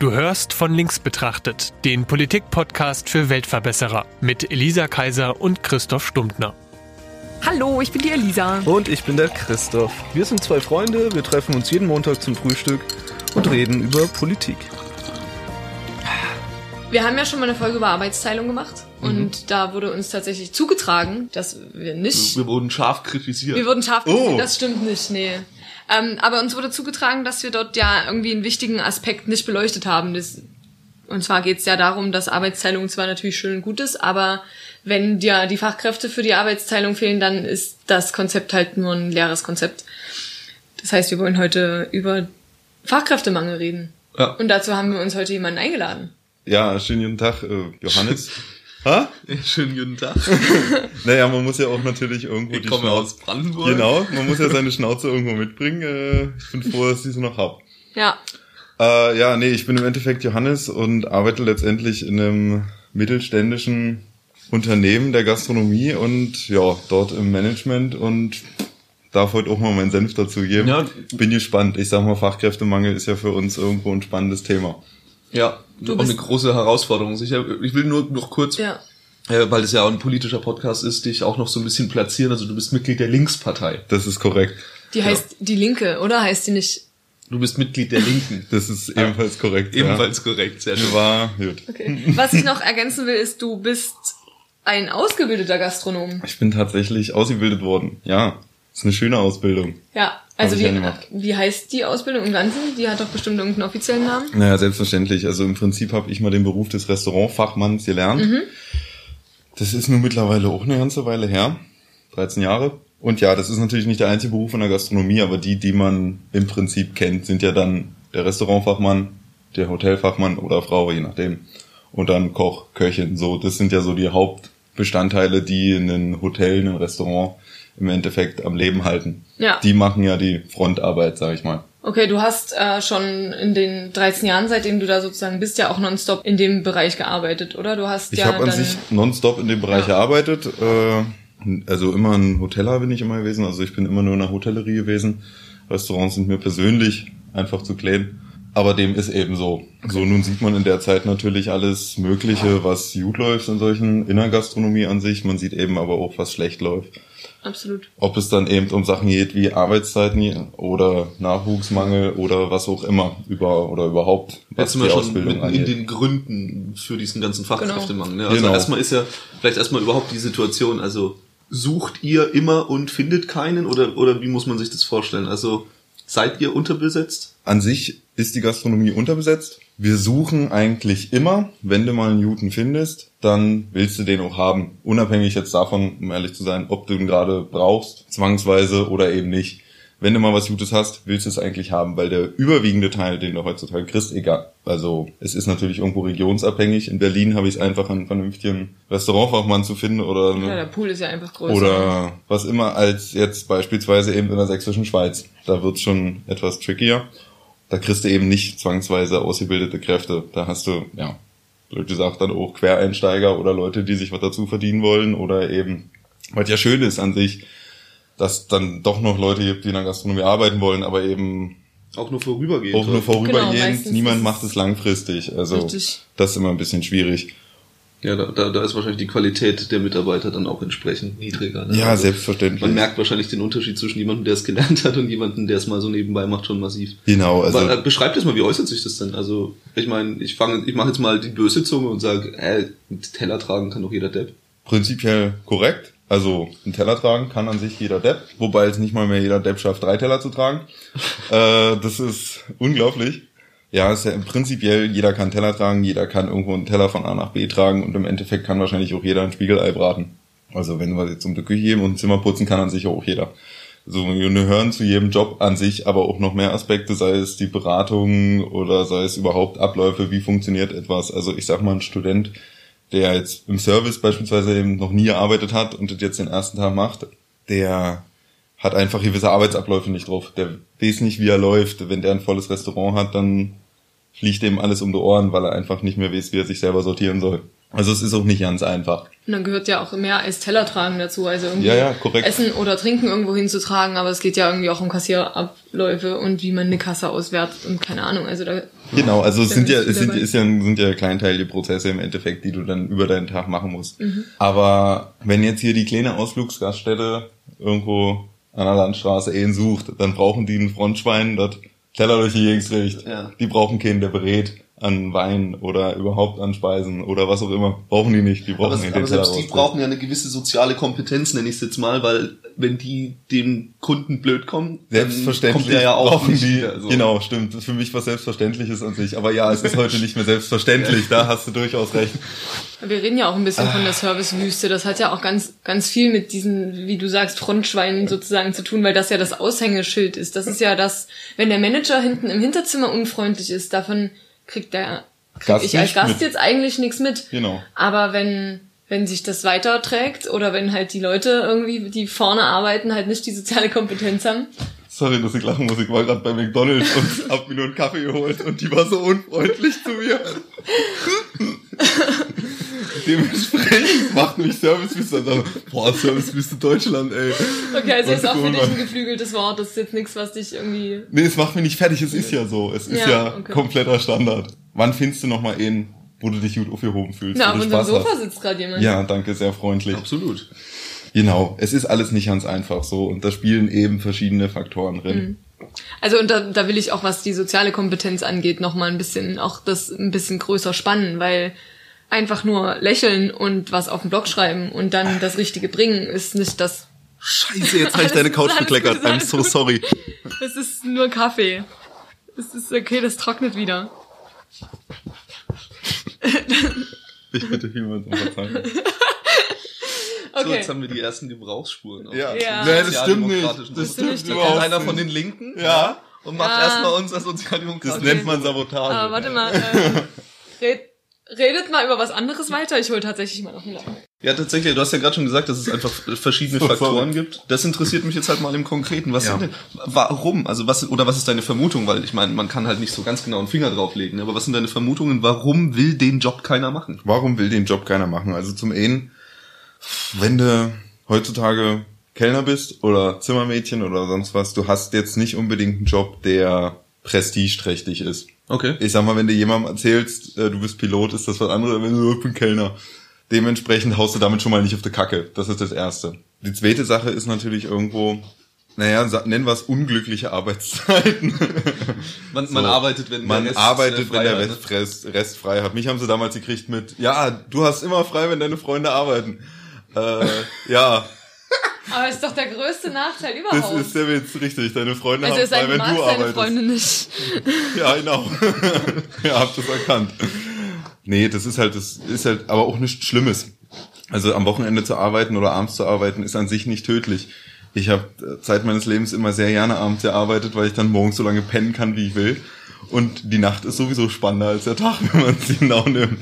Du hörst von links betrachtet, den Politik-Podcast für Weltverbesserer mit Elisa Kaiser und Christoph Stumptner. Hallo, ich bin die Elisa. Und ich bin der Christoph. Wir sind zwei Freunde, wir treffen uns jeden Montag zum Frühstück und reden über Politik. Wir haben ja schon mal eine Folge über Arbeitsteilung gemacht und da wurde uns tatsächlich zugetragen, dass wir nicht. Wir wurden scharf kritisiert. Wir wurden scharf Oh. kritisiert, das stimmt nicht, nee. Ähm, aber uns wurde zugetragen, dass wir dort ja irgendwie einen wichtigen Aspekt nicht beleuchtet haben. Das, und zwar geht es ja darum, dass Arbeitsteilung zwar natürlich schön und gut ist, aber wenn dir die Fachkräfte für die Arbeitsteilung fehlen, dann ist das Konzept halt nur ein leeres Konzept. Das heißt, wir wollen heute über Fachkräftemangel reden. Ja. Und dazu haben wir uns heute jemanden eingeladen. Ja, schönen guten Tag, äh, Johannes. ha? Schönen guten Tag. Naja, man muss ja auch natürlich irgendwo Ich die komme aus Schnauze. Brandenburg. Genau, man muss ja seine Schnauze irgendwo mitbringen. Äh, ich bin froh, dass ich sie noch hab. Ja, Äh, ja, nee, ich bin im Endeffekt Johannes und arbeite letztendlich in einem mittelständischen Unternehmen der Gastronomie und ja, dort im Management und darf heute auch mal meinen Senf dazu geben. Ja. Bin gespannt. Ich sag mal, Fachkräftemangel ist ja für uns irgendwo ein spannendes Thema. Ja, Du auch bist- eine große Herausforderung. Sicher, ich will nur noch kurz, ja. äh, weil es ja auch ein politischer Podcast ist, dich auch noch so ein bisschen platzieren. Also du bist Mitglied der Linkspartei. Das ist korrekt. Die heißt Die Linke, oder? Heißt die nicht? Du bist Mitglied der Linken. Das ist ebenfalls korrekt. Ebenfalls korrekt, sehr Ja. schön. War gut. Okay. Was ich noch ergänzen will, ist, du bist ein ausgebildeter Gastronom. Ich bin tatsächlich ausgebildet worden. Ja, ist eine schöne Ausbildung. Ja. Also wie, wie heißt die Ausbildung im Ganzen? Die hat doch bestimmt irgendeinen offiziellen Namen. Naja, selbstverständlich. Also im Prinzip habe ich mal den Beruf des Restaurantfachmanns gelernt. Das ist nun mittlerweile auch eine ganze Weile her. 13 Jahre. Und ja, das ist natürlich nicht der einzige Beruf in der Gastronomie, aber die, die man im Prinzip kennt, sind ja dann der Restaurantfachmann, der Hotelfachmann oder Frau, je nachdem. Und dann Koch, Köchin. So, das sind ja so die Hauptbestandteile, die ein Hotel, ein Restaurant im Endeffekt am Leben halten. Ja. Die machen ja die Frontarbeit, sag ich mal. Okay, du hast äh, schon in den 13 Jahren, seitdem du da sozusagen bist, ja auch nonstop in dem Bereich gearbeitet, oder? Du hast Ich ja habe an sich nonstop in dem Bereich Ja. gearbeitet. Äh, also immer ein Hoteller bin ich immer gewesen. Also ich bin immer nur in der Hotellerie gewesen. Restaurants sind mir persönlich einfach zu klein. Aber dem ist eben so. So, nun sieht man in der Zeit natürlich alles Mögliche, was gut läuft in solchen Innergastronomie an sich. Man sieht eben aber auch, was schlecht läuft. Absolut. Ob es dann eben um Sachen geht wie Arbeitszeiten oder Nachwuchsmangel oder was auch immer über oder überhaupt was Jetzt sind wir die schon Ausbildung mitten in angeht. den Gründen für diesen ganzen Fachkräftemangel. Ne? Also Genau. erstmal ist ja, vielleicht erstmal überhaupt die Situation, also sucht ihr immer und findet keinen oder, oder wie muss man sich das vorstellen? Also seid ihr unterbesetzt? An sich ist die Gastronomie unterbesetzt. Wir suchen eigentlich immer, wenn du mal einen Juten findest, dann willst du den auch haben. Unabhängig jetzt davon, um ehrlich zu sein, ob du ihn gerade brauchst, zwangsweise oder eben nicht. Wenn du mal was Gutes hast, willst du es eigentlich haben, weil der überwiegende Teil, den du heutzutage kriegst, egal. Also es ist natürlich irgendwo regionsabhängig. In Berlin habe ich es einfach, einen vernünftigen Restaurantfachmann zu finden oder Ja, der Pool ist ja einfach größer. oder was immer als jetzt beispielsweise eben in der sächsischen Schweiz. Da wird's schon etwas trickier. Da kriegst du eben nicht zwangsweise ausgebildete Kräfte. Da hast du, ja, blöd gesagt, dann auch Quereinsteiger oder Leute, die sich was dazu verdienen wollen oder eben, was ja schön ist an sich, dass dann doch noch Leute gibt, die in der Gastronomie arbeiten wollen, aber eben Auch nur vorübergehend. auch nur vorübergehend. Genau, Niemand macht es langfristig. Also Richtig. das ist immer ein bisschen schwierig. Ja, da, da, da ist wahrscheinlich die Qualität der Mitarbeiter dann auch entsprechend niedriger. Ne? Ja, Also selbstverständlich. Man merkt wahrscheinlich den Unterschied zwischen jemandem, der es gelernt hat und jemandem, der es mal so nebenbei macht, schon massiv. Genau, also Aber, äh, beschreibt das mal, wie äußert sich das denn? Also, ich meine, ich fange, ich mache jetzt mal die böse Zunge und sage, äh, Teller tragen kann doch jeder Depp. prinzipiell korrekt. Also einen Teller tragen kann an sich jeder Depp, wobei es nicht mal mehr jeder Depp schafft, drei Teller zu tragen. äh, das ist unglaublich. Ja, ist ja prinzipiell, jeder kann Teller tragen, jeder kann irgendwo einen Teller von A nach B tragen und im Endeffekt kann wahrscheinlich auch jeder ein Spiegelei braten. Also wenn wir jetzt um die Küche gehen und ein Zimmer putzen, kann an sich auch jeder. So, wir hören zu jedem Job an sich aber auch noch mehr Aspekte, sei es die Beratung oder sei es überhaupt Abläufe, wie funktioniert etwas. Also ich sag mal, ein Student, der jetzt im Service beispielsweise eben noch nie gearbeitet hat und das jetzt den ersten Tag macht, der hat einfach gewisse Arbeitsabläufe nicht drauf. Der weiß nicht, wie er läuft. Wenn der ein volles Restaurant hat, dann fliegt dem alles um die Ohren, weil er einfach nicht mehr weiß, wie er sich selber sortieren soll. Also es ist auch nicht ganz einfach. Und dann gehört ja auch mehr als Teller tragen dazu, also irgendwie Ja, ja, korrekt. Essen oder Trinken irgendwo hinzutragen, aber es geht ja irgendwie auch um Kassierabläufe und wie man eine Kasse auswertet und keine Ahnung, also da Genau, also es sind ja, es sind, ist ja, sind ja kleinteilige Prozesse im Endeffekt, die du dann über deinen Tag machen musst. Mhm. Aber wenn jetzt hier die kleine Ausflugsgaststätte irgendwo an der Landstraße eh sucht, dann brauchen die ein Frontschwein, das Teller durch die Gegend kriegt. Ja. Die brauchen keinen, der berät an Wein oder überhaupt an Speisen oder was auch immer. Brauchen die nicht, die brauchen Aber, aber den Teller selbst die brauchen ja eine gewisse soziale Kompetenz, nenne ich es jetzt mal, weil wenn die dem Kunden blöd kommen, dann Selbstverständlich kommt der ja auch brauchen nicht die, wieder, so. genau, stimmt. Das ist für mich was Selbstverständliches an sich. Aber ja, es ist heute nicht mehr selbstverständlich, da hast du durchaus recht. Wir reden ja auch ein bisschen von Ah. der Servicewüste. Das hat ja auch ganz, ganz viel mit diesen, wie du sagst, Frontschweinen sozusagen zu tun, weil das ja das Aushängeschild ist. Das ist ja das, wenn der Manager hinten im Hinterzimmer unfreundlich ist, davon kriegt der, krieg Gast ich als Gast mit. jetzt eigentlich nichts mit. Genau. Aber wenn, wenn sich das weiterträgt oder wenn halt die Leute irgendwie, die vorne arbeiten, halt nicht die soziale Kompetenz haben, Sorry, dass ich lachen muss. Ich war gerade bei McDonalds und hab mir nur einen Kaffee geholt und die war so unfreundlich zu mir. Dementsprechend macht mich Servicewüste dann boah, Servicewüste Deutschland, ey. Okay, also ist auch für dich ein geflügeltes Wort. Das ist jetzt nichts, was dich irgendwie. Nee, es macht mich nicht fertig, es ist ja so. Es ist Ja, ja, okay. kompletter Standard. Wann findest du noch mal einen, wo du dich gut aufgehoben fühlst? Na, auf unserem Sofa hast? sitzt gerade jemand. Ja, danke, sehr freundlich. Absolut. Genau, es ist alles nicht ganz einfach so und da spielen eben verschiedene Faktoren drin. Mhm. Also und da, da will ich auch, was die soziale Kompetenz angeht, noch mal ein bisschen auch das ein bisschen größer spannen, weil einfach nur lächeln und was auf den Blog schreiben und dann das Richtige bringen ist nicht das. Scheiße, jetzt habe ich deine Couch bekleckert. gut, I'm so sorry. Es ist nur Kaffee. Es ist okay, das trocknet wieder. Ich bitte vielmals um Verzeihung. So, Okay. jetzt haben wir die ersten Gebrauchsspuren. Ja, Ja. Nee, das stimmt nicht. Das stimmt nicht Da kommt einer von den Linken Ja. und macht Ja. erstmal unser Das Sozialdemokraten. nennt man Sabotage. Aber warte mal. Äh, red, redet mal über was anderes weiter. Ich hole tatsächlich mal noch einen Lappen. Ja, tatsächlich, du hast ja gerade schon gesagt, dass es einfach verschiedene Faktoren gibt. Das interessiert mich jetzt halt mal im Konkreten. Was Ja. sind denn, warum? Also was, oder was ist deine Vermutung? Weil ich meine, man kann halt nicht so ganz genau einen Finger drauflegen, ne? aber was sind deine Vermutungen? Warum will den Job keiner machen? Warum will den Job keiner machen? Also zum einen, wenn du heutzutage Kellner bist oder Zimmermädchen oder sonst was, du hast jetzt nicht unbedingt einen Job, der prestigeträchtig ist. Okay. Ich sag mal, wenn du jemandem erzählst, äh, du bist Pilot, ist das was anderes, wenn du, ich bin Kellner. Dementsprechend haust du damit schon mal nicht auf die Kacke. Das ist das Erste. Die zweite Sache ist natürlich irgendwo, naja, nennen wir es unglückliche Arbeitszeiten. Man, man So. arbeitet, wenn Man der Rest, arbeitet, äh, wenn frei der hat, Rest, Rest, Rest frei hat. Mich haben sie damals gekriegt mit, ja, du hast immer frei, wenn deine Freunde arbeiten. Äh, ja, Aber ist doch der größte Nachteil das überhaupt. ist der Witz, richtig. Deine Freunde also haben es frei, wenn du du magst deine arbeitest. Freunde nicht. Ja, genau. ja, habt das erkannt. Nee, das ist halt, das ist halt aber auch nichts Schlimmes. Also am Wochenende zu arbeiten oder abends zu arbeiten ist an sich nicht tödlich. Ich habe Zeit meines Lebens immer sehr gerne abends gearbeitet, weil ich dann morgens so lange pennen kann, wie ich will. Und die Nacht ist sowieso spannender als der Tag, wenn man sie genau nimmt.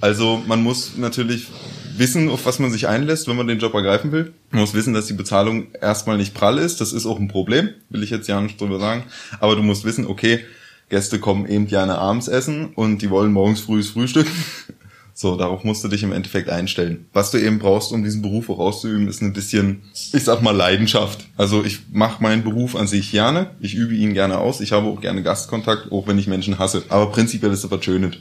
Also man muss natürlich wissen, auf was man sich einlässt, wenn man den Job ergreifen will. Man muss wissen, dass die Bezahlung erstmal nicht prall ist. Das ist auch ein Problem, will ich jetzt ja nicht drüber sagen. Aber du musst wissen, okay, Gäste kommen eben gerne abends essen und die wollen morgens frühes Frühstück. So, darauf musst du dich im Endeffekt einstellen. Was du eben brauchst, um diesen Beruf auch auszuüben, ist ein bisschen, ich sag mal, Leidenschaft. Also ich mache meinen Beruf an sich gerne, ich übe ihn gerne aus, ich habe auch gerne Gastkontakt, auch wenn ich Menschen hasse. Aber prinzipiell ist es was Schönes.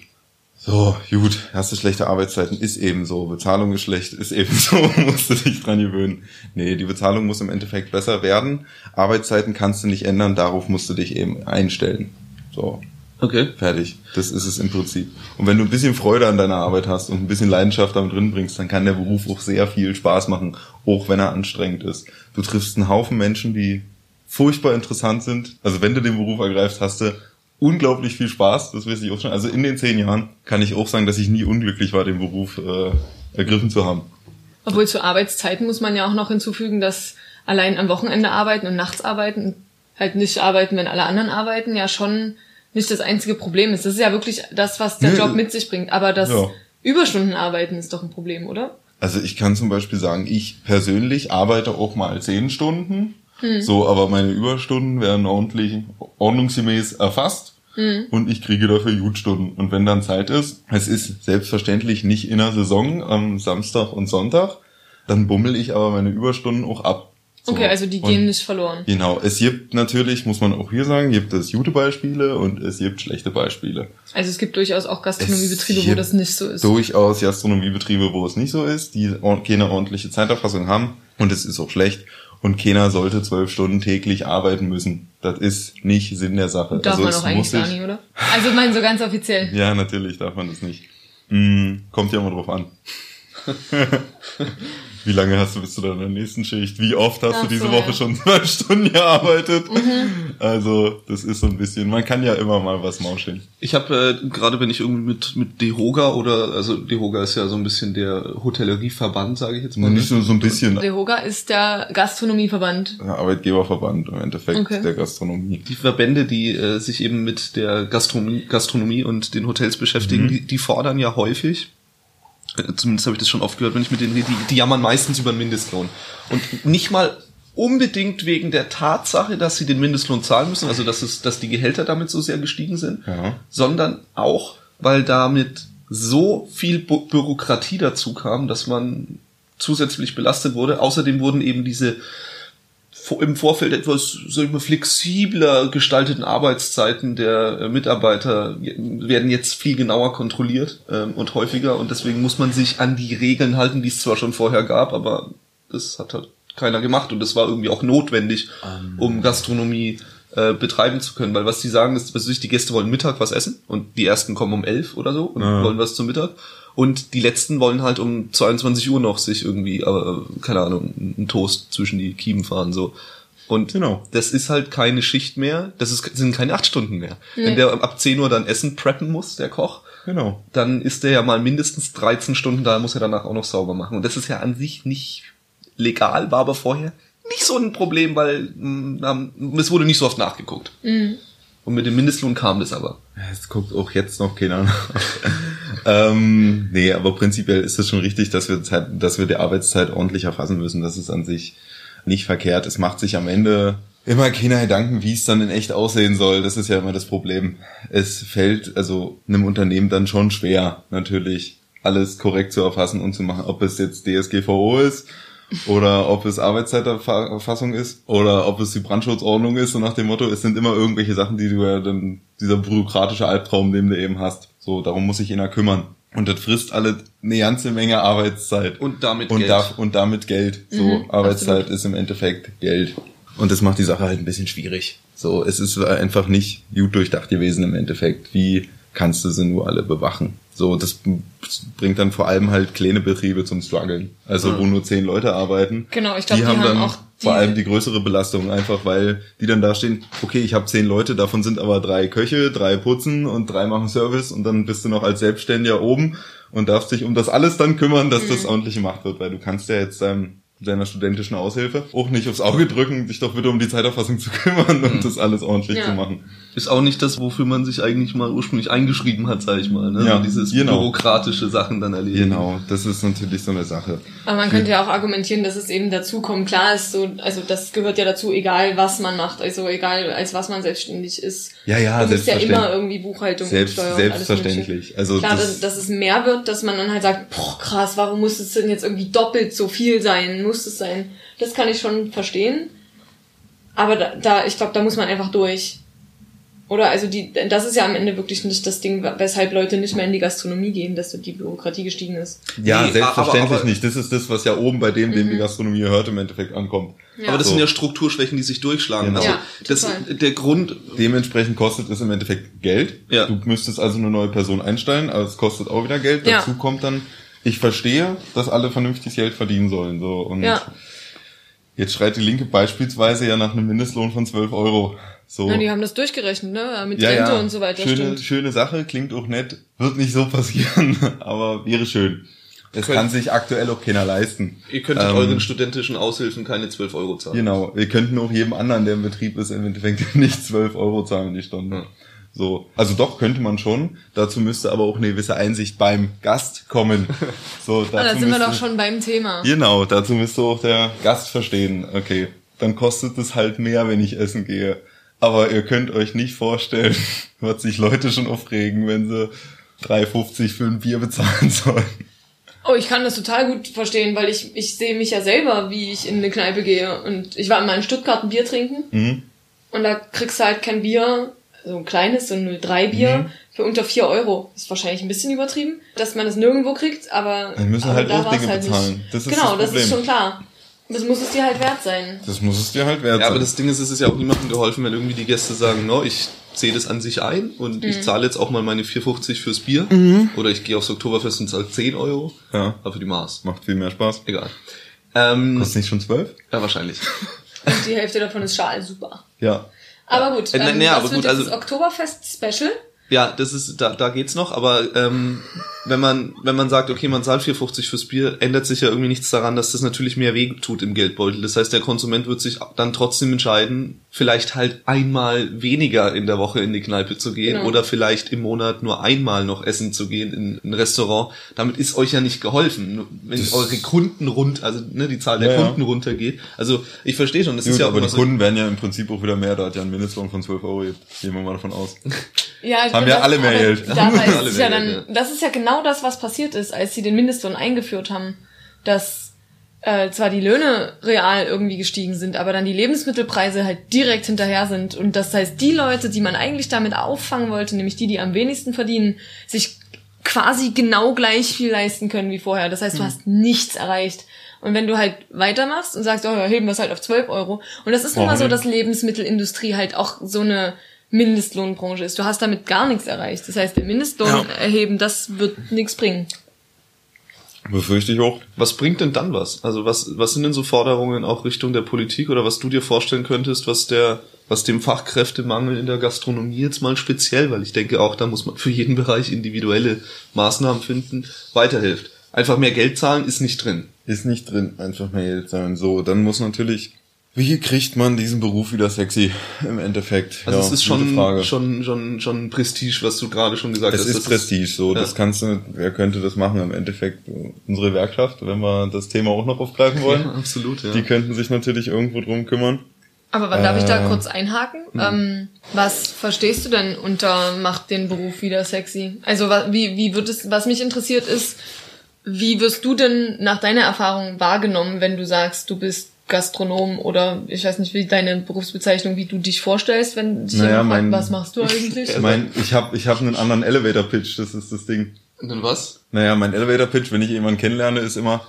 So, gut, hast du schlechte Arbeitszeiten, ist eben so. Bezahlung ist schlecht, ist eben so, musst du dich dran gewöhnen. Nee, die Bezahlung muss im Endeffekt besser werden. Arbeitszeiten kannst du nicht ändern, darauf musst du dich eben einstellen. So, Okay. fertig. Das ist es im Prinzip. Und wenn du ein bisschen Freude an deiner Arbeit hast und ein bisschen Leidenschaft damit drin bringst, dann kann der Beruf auch sehr viel Spaß machen, auch wenn er anstrengend ist. Du triffst einen Haufen Menschen, die furchtbar interessant sind. Also wenn du den Beruf ergreifst, hast du unglaublich viel Spaß, das weiß ich auch schon. Also in den zehn Jahren kann ich auch sagen, dass ich nie unglücklich war, den Beruf äh, ergriffen zu haben. Obwohl zu Arbeitszeiten muss man ja auch noch hinzufügen, dass allein am Wochenende arbeiten und nachts arbeiten, halt nicht arbeiten, wenn alle anderen arbeiten, ja schon nicht das einzige Problem ist. Das ist ja wirklich das, was der Nee, Job mit sich bringt. Aber das ja. Überstunden arbeiten ist doch ein Problem, oder? Also ich kann zum Beispiel sagen, ich persönlich arbeite auch mal zehn Stunden. So, aber meine Überstunden werden ordentlich, ordnungsgemäß erfasst. Und ich kriege dafür Jutstunden. Und wenn dann Zeit ist, es ist selbstverständlich nicht in der Saison am Samstag und Sonntag, dann bummel ich aber meine Überstunden auch ab. So. Okay, also die Und- gehen nicht verloren. Genau, es gibt natürlich, muss man auch hier sagen, gibt es gute Beispiele und es gibt schlechte Beispiele. Also es gibt durchaus auch Gastronomiebetriebe, wo das nicht so ist. Durchaus Gastronomiebetriebe, wo es nicht so ist, die keine ordentliche Zeiterfassung haben und es ist auch schlecht und keiner sollte zwölf Stunden täglich arbeiten müssen. Das ist nicht Sinn der Sache. Darf also man auch eigentlich gar nicht, oder? Also ich meine so ganz offiziell. Ja, natürlich darf man das nicht. Hm, kommt ja immer drauf an. Wie lange hast du bis zu deiner nächsten Schicht? Wie oft hast Ach du diese so, Woche ja. schon zwölf Stunden gearbeitet? Mhm. Also, das ist so ein bisschen, man kann ja immer mal was mauscheln. Ich habe äh, gerade, wenn ich irgendwie mit mit Dehoga oder also Dehoga ist ja so ein bisschen der Hotellerieverband, sage ich jetzt mal. Nicht nur so ein bisschen DEHOGA ist der Gastronomieverband. der Arbeitgeberverband im Endeffekt Okay. der Gastronomie. die Verbände, die äh, sich eben mit der Gastronomie, Gastronomie und den Hotels beschäftigen, die, die fordern ja häufig, zumindest habe ich das schon oft gehört, wenn ich mit denen rede, die, die jammern meistens über den Mindestlohn. Und nicht mal unbedingt wegen der Tatsache, dass sie den Mindestlohn zahlen müssen, also dass es, dass die Gehälter damit so sehr gestiegen sind, Ja. sondern auch, weil damit so viel Bu Bürokratie dazu kam, dass man zusätzlich belastet wurde. Außerdem wurden eben diese im Vorfeld etwas mal, flexibler gestalteten Arbeitszeiten der äh, Mitarbeiter werden jetzt viel genauer kontrolliert ähm, und häufiger. Und deswegen muss man sich an die Regeln halten, die es zwar schon vorher gab, aber das hat halt keiner gemacht. Und das war irgendwie auch notwendig, um Gastronomie äh, betreiben zu können, weil was die sagen ist, was ich, die Gäste wollen Mittag was essen und die ersten kommen um elf oder so und Ja. wollen was zum Mittag und die letzten wollen halt um 22 Uhr noch sich irgendwie, aber keine Ahnung, einen Toast zwischen die Kiemen fahren so. Und Genau. das ist halt keine Schicht mehr, das ist, sind keine acht Stunden mehr. Wenn der ab 10 Uhr dann Essen preppen muss, der Koch, Genau. dann ist der ja mal mindestens 13 Stunden da, muss er danach auch noch sauber machen. Und das ist ja an sich nicht legal, war aber vorher nicht so ein Problem, weil mh, es wurde nicht so oft nachgeguckt. Und mit dem Mindestlohn kam das aber. Es guckt auch jetzt noch keiner nach. ähm, nee, aber prinzipiell ist es schon richtig, dass wir, Zeit, dass wir die Arbeitszeit ordentlich erfassen müssen. Das ist an sich nicht verkehrt. Es macht sich am Ende immer keiner Gedanken, wie es dann in echt aussehen soll. Das ist ja immer das Problem. Es fällt also einem Unternehmen dann schon schwer, natürlich alles korrekt zu erfassen und zu machen, ob es jetzt DSGVO ist oder ob es Arbeitszeiterfassung ist oder ob es die Brandschutzordnung ist, so nach dem Motto, es sind immer irgendwelche Sachen, die du ja dann, dieser bürokratische Albtraum, den du eben hast. So, darum muss sich einer kümmern. Und das frisst alle eine ganze Menge Arbeitszeit. Und damit und Geld. darf- und damit Geld. So, Arbeitszeit ist im Endeffekt Geld. Und das macht die Sache halt ein bisschen schwierig. So, es ist einfach nicht gut durchdacht gewesen im Endeffekt. Wie kannst du sie nur alle bewachen? So, das bringt dann vor allem halt kleine Betriebe zum Struggeln. Also, wo nur zehn Leute arbeiten. Genau, ich glaub, die die haben haben dann auch vor allem die größere Belastung, einfach weil die dann da stehen, okay, ich habe zehn Leute, davon sind aber drei Köche, drei putzen und drei machen Service und dann bist du noch als Selbstständiger oben und darfst dich um das alles dann kümmern, dass Mhm. das ordentlich gemacht wird, weil du kannst ja jetzt ähm, deiner studentischen Aushilfe auch nicht aufs Auge drücken, dich doch bitte um die Zeiterfassung zu kümmern und das alles ordentlich Ja. zu machen. Ist auch nicht das, wofür man sich eigentlich mal ursprünglich eingeschrieben hat, sag ich mal. Ne? Ja, so dieses genau. bürokratische Sachen dann erledigen. Genau, das ist natürlich so eine Sache. Aber man könnte ja auch argumentieren, dass es eben dazu kommt. Klar ist so, also das gehört ja dazu, egal was man macht, also egal als was man selbstständig ist. Ja, ja, du musst ja immer irgendwie Buchhaltung Selbst, und Steuer und alles selbstverständlich. Mögliche. Also Klar, das, dass, dass es mehr wird, dass man dann halt sagt, boah, krass, warum muss es denn jetzt irgendwie doppelt so viel sein? Muss es sein? Das kann ich schon verstehen. Aber da, da ich glaube, da muss man einfach durch. Oder also die, das ist ja am Ende wirklich nicht das Ding, weshalb Leute nicht mehr in die Gastronomie gehen, dass die Bürokratie gestiegen ist. ja, Nee, selbstverständlich aber- aber- nicht. Das ist das, was ja oben bei dem, dem Mhm. die Gastronomie gehört, im Endeffekt ankommt. Aber das So. sind ja Strukturschwächen, die sich durchschlagen. Genau. Also Ja, das, der Grund, Dementsprechend kostet es im Endeffekt Geld. Ja. Du müsstest also eine neue Person einstellen, aber es kostet auch wieder Geld. Ja. Dazu kommt dann, ich verstehe, dass alle vernünftig Geld verdienen sollen. So. Und Ja. jetzt schreit die Linke beispielsweise ja nach einem Mindestlohn von 12 Euro. So. Ja, die haben das durchgerechnet, ne? Mit ja, Rente ja. und so weiter. Schöne, stimmt. schöne Sache, klingt auch nett. Wird nicht so passieren, aber wäre schön. Es Könnt- kann sich aktuell auch keiner leisten. ihr könntet Ähm, euren studentischen Aushilfen keine 12 Euro zahlen. Genau, wir könnten auch jedem anderen, der im Betrieb ist, im Endeffekt nicht 12 Euro zahlen die Stunde. Ja. So, also doch könnte man schon. Dazu müsste aber auch eine gewisse Einsicht beim Gast kommen. So, dazu Ah, da sind wir müsste, doch schon beim Thema. Genau, dazu müsste auch der Gast verstehen. Okay, dann kostet es halt mehr, wenn ich essen gehe. Aber ihr könnt euch nicht vorstellen, was sich Leute schon aufregen, wenn sie 3,50 für ein Bier bezahlen sollen. Oh, ich kann das total gut verstehen, weil ich, ich sehe mich ja selber, wie ich in eine Kneipe gehe. Und ich war mal in Stuttgart ein Bier trinken. Mhm. Und da kriegst du halt kein Bier, so ein kleines, so ein 03 Bier, Mhm. für unter 4 Euro. Ist wahrscheinlich ein bisschen übertrieben, dass man das nirgendwo kriegt, aber. Wir müssen aber halt da auch Dinge halt bezahlen. Nicht. Das genau, das das, ist schon klar. Das muss es dir halt wert sein. Das muss es dir halt wert Ja, aber sein. das Ding ist, es ist ja auch niemandem geholfen, wenn irgendwie die Gäste sagen, no, ich sehe das an sich ein und Mhm. ich zahle jetzt auch mal meine 4,50 fürs Bier. Oder ich gehe aufs Oktoberfest und zahle 10 Euro. Ja. Aber für die Maß. Macht viel mehr Spaß. Egal. Ähm, Kostet nicht schon 12? ja, wahrscheinlich. Und die Hälfte davon ist schal, super. Ja. Aber gut, Äh, na- ähm, na ja, was aber wird gut, jetzt also- das Oktoberfest-Special? Ja, das ist, da, da geht's noch, aber ähm, wenn man, wenn man sagt, okay, man zahlt 4,50 fürs Bier, ändert sich ja irgendwie nichts daran, dass das natürlich mehr weh tut im Geldbeutel. Das heißt, der Konsument wird sich dann trotzdem entscheiden, vielleicht halt einmal weniger in der Woche in die Kneipe zu gehen Genau. oder vielleicht im Monat nur einmal noch essen zu gehen in ein Restaurant. Damit ist euch ja nicht geholfen. Wenn eure Kunden rund, also ne, die Zahl der Ja, ja. Kunden runtergeht. Also ich verstehe schon, das Gut, ist ja auch aber die so. Kunden werden ja im Prinzip auch wieder mehr, da hat ja ein Mindestlohn von 12 Euro. Gehen wir mal davon aus. Ja, Haben wir das- alle mehr Geld. Haben ist ja dann, Geld, das ist ja genau das, was passiert ist, als sie den Mindestlohn eingeführt haben, dass äh, zwar die Löhne real irgendwie gestiegen sind, aber dann die Lebensmittelpreise halt direkt hinterher sind und das heißt, die Leute, die man eigentlich damit auffangen wollte, nämlich die, die am wenigsten verdienen, sich quasi genau gleich viel leisten können wie vorher. Das heißt, du hast nichts erreicht. Und wenn du halt weitermachst und sagst, oh ja, heben wir es halt auf 12 Euro. Und das ist nun mal so, dass Lebensmittelindustrie halt auch so eine Mindestlohnbranche ist. Du hast damit gar nichts erreicht. Das heißt, der Mindestlohn Ja. erheben, das wird nichts bringen. Befürchte ich auch. Was bringt denn dann was? Also was, was sind denn so Forderungen auch Richtung der Politik oder was du dir vorstellen könntest, was der, was dem Fachkräftemangel in der Gastronomie jetzt mal speziell, weil ich denke auch, da muss man für jeden Bereich individuelle Maßnahmen finden, weiterhilft. Einfach mehr Geld zahlen ist nicht drin. Ist nicht drin, einfach mehr Geld sein. So, dann muss natürlich, wie kriegt man diesen Beruf wieder sexy im Endeffekt? Also ja, es ist schon, Frage. schon, schon, schon Prestige, was du gerade schon gesagt Es hast. ist Das Prestige, so, ja. das kannst du, wer könnte das machen im Endeffekt? Unsere Gewerkschaft, wenn wir das Thema auch noch aufgreifen wollen. Ja, absolut, ja. Die könnten sich natürlich irgendwo drum kümmern. Aber wann darf ich Äh. da kurz einhaken? Ähm, was verstehst du denn unter macht den Beruf wieder sexy? Also wie, wie wird es, was mich interessiert ist, wie wirst du denn nach deiner Erfahrung wahrgenommen, wenn du sagst, du bist Gastronom oder ich weiß nicht, wie deine Berufsbezeichnung, wie du dich vorstellst, wenn dich Naja, jemand fragt, mein- was machst du eigentlich? Ich mein, ich habe ich hab einen anderen Elevator-Pitch, das ist das Ding. Und dann was? Naja, mein Elevator-Pitch, wenn ich jemanden kennenlerne, ist immer,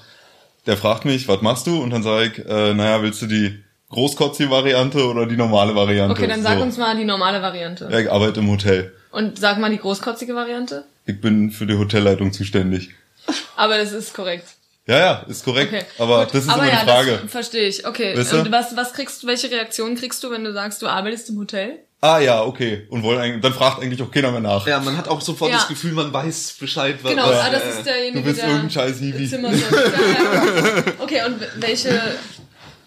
der fragt mich, was machst du? Und dann sage ich, äh, naja, willst du die Großkotzi-Variante oder die normale Variante? Okay, dann sag so. uns mal die normale Variante. Ja, ich arbeite im Hotel. Und sag mal die großkotzige Variante. Ich bin für die Hotelleitung zuständig. Aber das ist korrekt. Ja, ja, ist korrekt. Okay. Aber gut. das ist Aber immer ja, die Frage. Das verstehe ich. Okay. Weißt du? Und was, was kriegst du, welche Reaktion kriegst du, wenn du sagst, du arbeitest im Hotel? Ah ja, okay. Und wollen eigentlich, dann fragt eigentlich auch keiner mehr nach. Ja, man hat auch sofort Ja. das Gefühl, man weiß Bescheid. was- Genau, was, ah, das äh, ist derjenige, du bist der irgendein scheiß Hiwi. Ja, ja. Okay, und welche,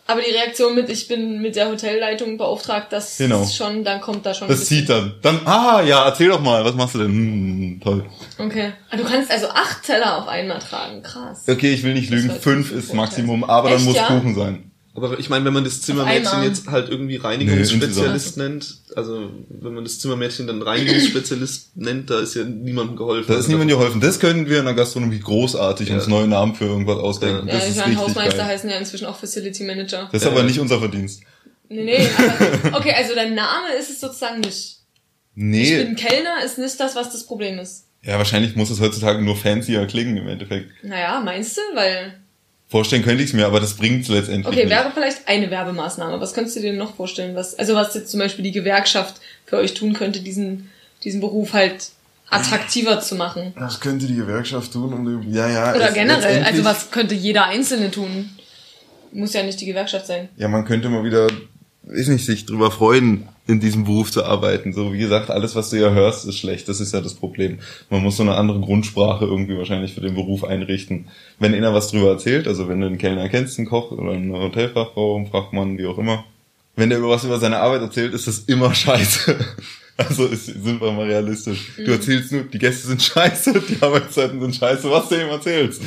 aber die Reaktion mit, ich bin mit der Hotelleitung beauftragt, das Genau. ist schon, dann kommt da schon. Das zieht dann. Dann, ah ja, erzähl doch mal, was machst du denn? Hm, toll. Okay. Ah, du kannst also acht Teller auf einmal tragen, krass. Okay, ich will nicht lügen, fünf ist. Maximum, aber dann Echt, muss ja? Kuchen sein. Aber ich meine, wenn man das Zimmermädchen jetzt halt irgendwie Nee, Reinigungsspezialist nennt, also wenn man das Zimmermädchen dann Reinigungsspezialist nennt, da ist ja niemandem geholfen. Da ist Also niemand geholfen. Das können wir in der Gastronomie großartig uns neue Namen für irgendwas ausdenken. Ja, Das ich ist meine, Hausmeister geil. heißen ja inzwischen auch Facility Manager. Das ist aber nicht unser Verdienst. Nee, nee, aber, okay, also dein Name ist es sozusagen nicht. Ich Nee. bin Kellner, ist nicht das, was das Problem ist. Ja, wahrscheinlich muss es heutzutage nur fancier klingen im Endeffekt. Naja, meinst du? Weil Vorstellen könnte ich es mir, aber das bringt letztendlich Okay, nicht. wäre vielleicht eine Werbemaßnahme. Was könntest du dir noch vorstellen? Was, also was jetzt zum Beispiel die Gewerkschaft für euch tun könnte, diesen, diesen Beruf halt attraktiver zu machen? Was könnte die Gewerkschaft tun, um ja, ja. Oder es- generell, also was könnte jeder Einzelne tun? Muss ja nicht die Gewerkschaft sein. Ja, man könnte mal wieder, weiß nicht, sich drüber freuen, in diesem Beruf zu arbeiten. So, wie gesagt, alles, was du ja hörst, ist schlecht. Das ist ja das Problem. Man muss so eine andere Grundsprache irgendwie wahrscheinlich für den Beruf einrichten. Wenn einer was drüber erzählt, also wenn du einen Kellner kennst, einen Koch oder eine Hotelfachfrau, einen Fachmann, wie auch immer, wenn der über was über seine Arbeit erzählt, ist das immer scheiße. Also ist, sind wir mal realistisch. Du erzählst nur, die Gäste sind scheiße, die Arbeitszeiten sind scheiße, was du ihm erzählst.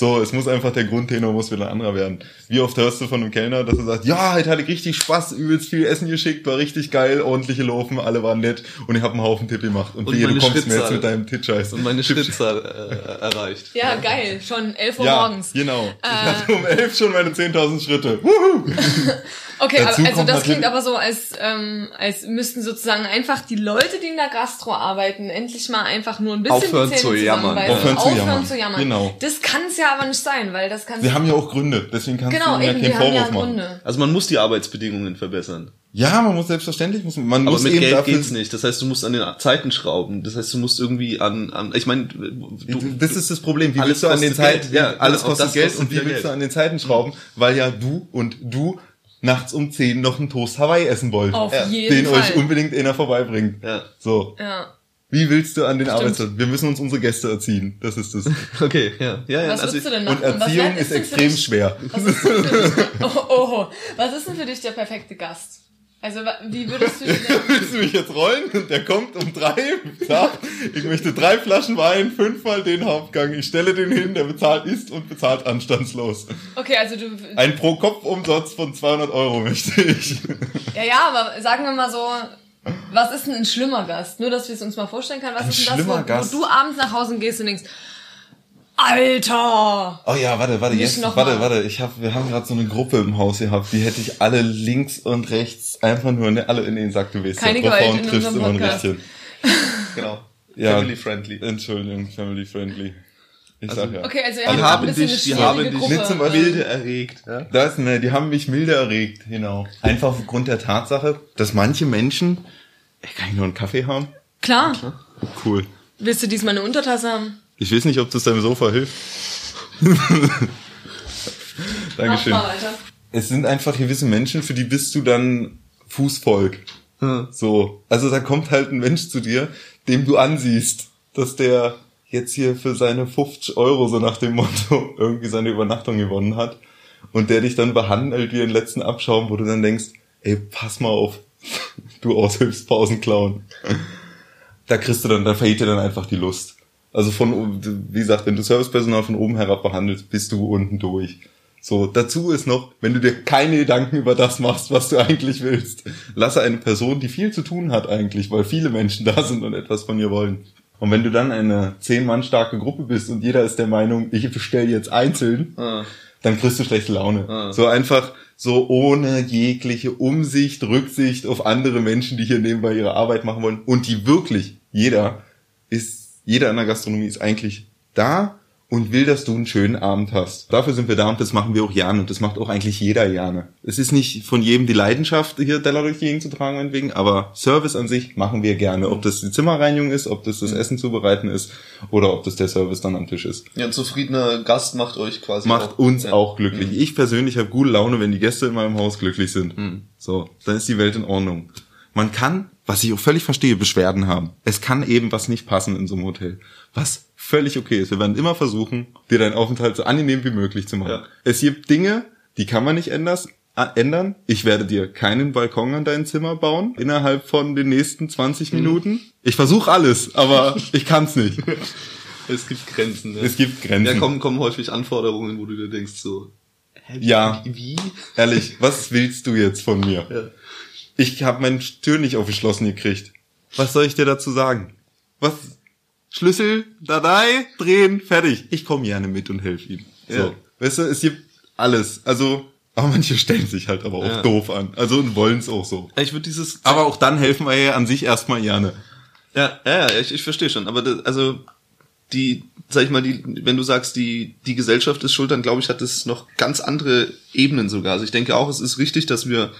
So, es muss einfach der Grundtenor muss wieder ein anderer werden. Wie oft hörst du von einem Kellner, dass er sagt, ja, heute hatte ich richtig Spaß, übelst viel Essen geschickt, war richtig geil, ordentliche Laufen, alle waren nett und ich habe einen Haufen Tipp gemacht. Und, Und wehe, du kommst mir jetzt Schrittzahl. mit deinem Tittscheiß. Und meine Schrittzahl äh, erreicht. Ja, geil. Schon 11 Uhr Ja, morgens. genau. Ich hatte um elf schon meine 10.000 Schritte. Wuhu! Okay, aber, Dazu also das klingt aber so, als, ähm, als müssten sozusagen einfach die Leute, die in der Gastro arbeiten, endlich mal einfach nur ein bisschen Aufhören die Zähne zu jammern. Aufhören zu Aufhören jammern. zu jammern. Genau. Das kann es ja aber nicht sein, weil das kann Wir haben ja auch Gründe, deswegen kannst Genau, du mir eben, keinen haben ja Vorwurf machen. Gründe. Also man muss die Arbeitsbedingungen verbessern. Ja, man muss selbstverständlich, muss, man Aber muss mit eben Geld dafür, geht's nicht. Das heißt, du musst an den Zeiten schrauben. Das heißt, du musst irgendwie an, an ich meine, du, das ist das Problem. Wie willst du an den Zeiten. Ja, alles genau, kostet das Geld und wie willst du Geld. an den Zeiten schrauben? Weil ja du und du nachts um 10 noch einen Toast Hawaii essen wollt. Auf Ja, jeden den Fall. euch unbedingt einer vorbeibringt. Ja. So. ja. Wie willst du an den. Arbeitsplatz? Wir müssen uns unsere Gäste erziehen. Das ist das. okay, ja, ja, ja. Was also würdest du denn Und machen? Was Erziehung wär- ist für extrem dich- schwer. Was ist denn für dich, oh, oh, was ist denn für dich der perfekte Gast? Also wie würdest du Willst du mich jetzt rollen? Und der kommt um drei, sagt, ich möchte drei Flaschen Wein, fünfmal den Hauptgang. Ich stelle den hin, der bezahlt ist und bezahlt anstandslos. Okay, also du Ein Pro-Kopf-Umsatz von 200 Euro möchte ich. Ja, ja, aber sagen wir mal so, was ist denn ein schlimmer Gast? Nur, dass wir es uns mal vorstellen können. Was Ein ist denn das, schlimmer wo, wo du abends nach Hause gehst und denkst, Alter! Oh ja, warte, warte, Nicht jetzt, noch warte, mal. warte. Ich hab, wir haben gerade so eine Gruppe im Haus gehabt, die hätte ich alle links und rechts einfach nur ne, alle in den Sack gewesen. Keine Gewalt in triffst unserem immer ein. Rädchen. genau. Ja. Family friendly. Entschuldigung, family friendly. Ich sag ja. Okay, also Die haben dich, die haben dich Gruppe. Nicht zum Beispiel- Bilde erregt. Ja? Das, ne, die haben mich milde erregt, genau. Einfach aufgrund der Tatsache, dass manche Menschen, ey, kann ich nur einen Kaffee haben? Klar. Cool. Willst du diesmal eine Untertasse haben? Ich weiß nicht, ob das deinem Sofa hilft. Dankeschön. Mach mal weiter. Es sind einfach gewisse Menschen, für die bist du dann Fußvolk. Hm. So. Also da kommt halt ein Mensch zu dir, dem du ansiehst, dass der jetzt hier für seine 50 Euro, so nach dem Motto, irgendwie seine Übernachtung gewonnen hat. Und der dich dann behandelt wie den letzten Abschaum, wo du dann denkst, ey, pass mal auf, du Aushilfspausenclown. Da kriegst du dann, da vergeht dir dann einfach die Lust. Also von, wie gesagt, wenn du Servicepersonal von oben herab behandelst, bist du unten durch. So, dazu ist noch, wenn du dir keine Gedanken über das machst, was du eigentlich willst, lasse eine Person, die viel zu tun hat eigentlich, weil viele Menschen da sind und etwas von ihr wollen. Und wenn du dann eine zehn Mann starke Gruppe bist und jeder ist der Meinung, ich bestelle jetzt einzeln, Ah. dann kriegst du schlechte Laune. Ah. So einfach so ohne jegliche Umsicht, Rücksicht auf andere Menschen, die hier nebenbei ihre Arbeit machen wollen und die wirklich, jeder ist, jeder in der Gastronomie ist eigentlich da und will, dass du einen schönen Abend hast. Dafür sind wir da und das machen wir auch gerne und das macht auch eigentlich jeder gerne. Es ist nicht von jedem die Leidenschaft, hier Teller durch die Gegend zu tragen, meinetwegen, aber Service an sich machen wir gerne. Ob das die Zimmerreinigung ist, ob das das Essen zubereiten ist oder ob das der Service dann am Tisch ist Ja, ein zufriedener Gast macht euch quasi macht auch, uns ja. auch glücklich. Ich persönlich habe gute Laune, wenn die Gäste in meinem Haus glücklich sind. So, dann ist die Welt in Ordnung. Man kann, was ich auch völlig verstehe, Beschwerden haben. Es kann eben was nicht passen in so einem Hotel. Was völlig okay ist. Wir werden immer versuchen, dir deinen Aufenthalt so angenehm wie möglich zu machen. Ja. Es gibt Dinge, die kann man nicht ändern. ändern. Ich werde dir keinen Balkon an dein Zimmer bauen innerhalb von den nächsten 20 Minuten. Ich versuche alles, aber ich kann's nicht. Es gibt Grenzen. Ne? Es gibt Grenzen. Da kommen, kommen häufig Anforderungen, wo du dir denkst so, hä, wie- Ja. Wie? Ehrlich, was willst du jetzt von mir? Ja. Ich habe meine Tür nicht aufgeschlossen gekriegt. Was soll ich dir dazu sagen? Was? Schlüssel, Datei, drehen, fertig. Ich komme gerne mit und helfe ihm. So. Ja. Weißt du, es gibt alles. Also, aber manche stellen sich halt aber auch Ja. doof an. Also und wollen es auch so. Ich würde dieses Aber auch dann helfen wir ja an sich erstmal gerne. Ja, ja, ja, ich, ich verstehe schon. Aber das, also die, sag ich mal, die, wenn du sagst, die, die Gesellschaft ist schuld, dann glaube ich, hat es noch ganz andere Ebenen sogar. Also ich denke auch, es ist richtig, dass wir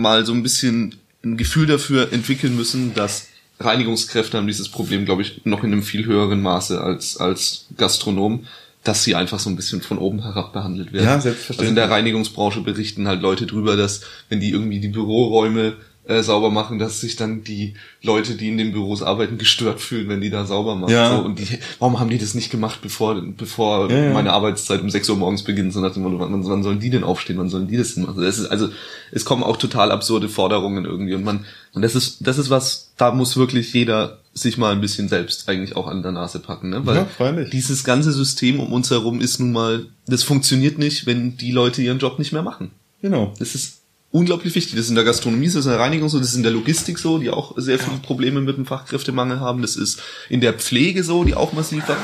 mal so ein bisschen ein Gefühl dafür entwickeln müssen, dass Reinigungskräfte haben dieses Problem, glaube ich, noch in einem viel höheren Maße als, als Gastronom, dass sie einfach so ein bisschen von oben herab behandelt werden. Ja, selbstverständlich. Also in der Reinigungsbranche berichten halt Leute drüber, dass wenn die irgendwie die Büroräume äh, sauber machen, dass sich dann die Leute, die in den Büros arbeiten, gestört fühlen, wenn die da sauber machen. Ja. So, und die, warum haben die das nicht gemacht, bevor, bevor Ja, ja. meine Arbeitszeit um 6 Uhr morgens beginnt? So nach dem Motto, wann, wann sollen die denn aufstehen? Wann sollen die das denn machen? Das ist, also es kommen auch total absurde Forderungen irgendwie. Und man, und das ist, das ist was, da muss wirklich jeder sich mal ein bisschen selbst eigentlich auch an der Nase packen, ne? Weil Ja, freilich. dieses ganze System um uns herum ist nun mal, das funktioniert nicht, wenn die Leute ihren Job nicht mehr machen. Genau. Das ist unglaublich wichtig. Das ist in der Gastronomie so, das ist in der Reinigung so, das ist in der Logistik so, die auch sehr viele Probleme mit dem Fachkräftemangel haben. Das ist in der Pflege so, die auch massiv hat.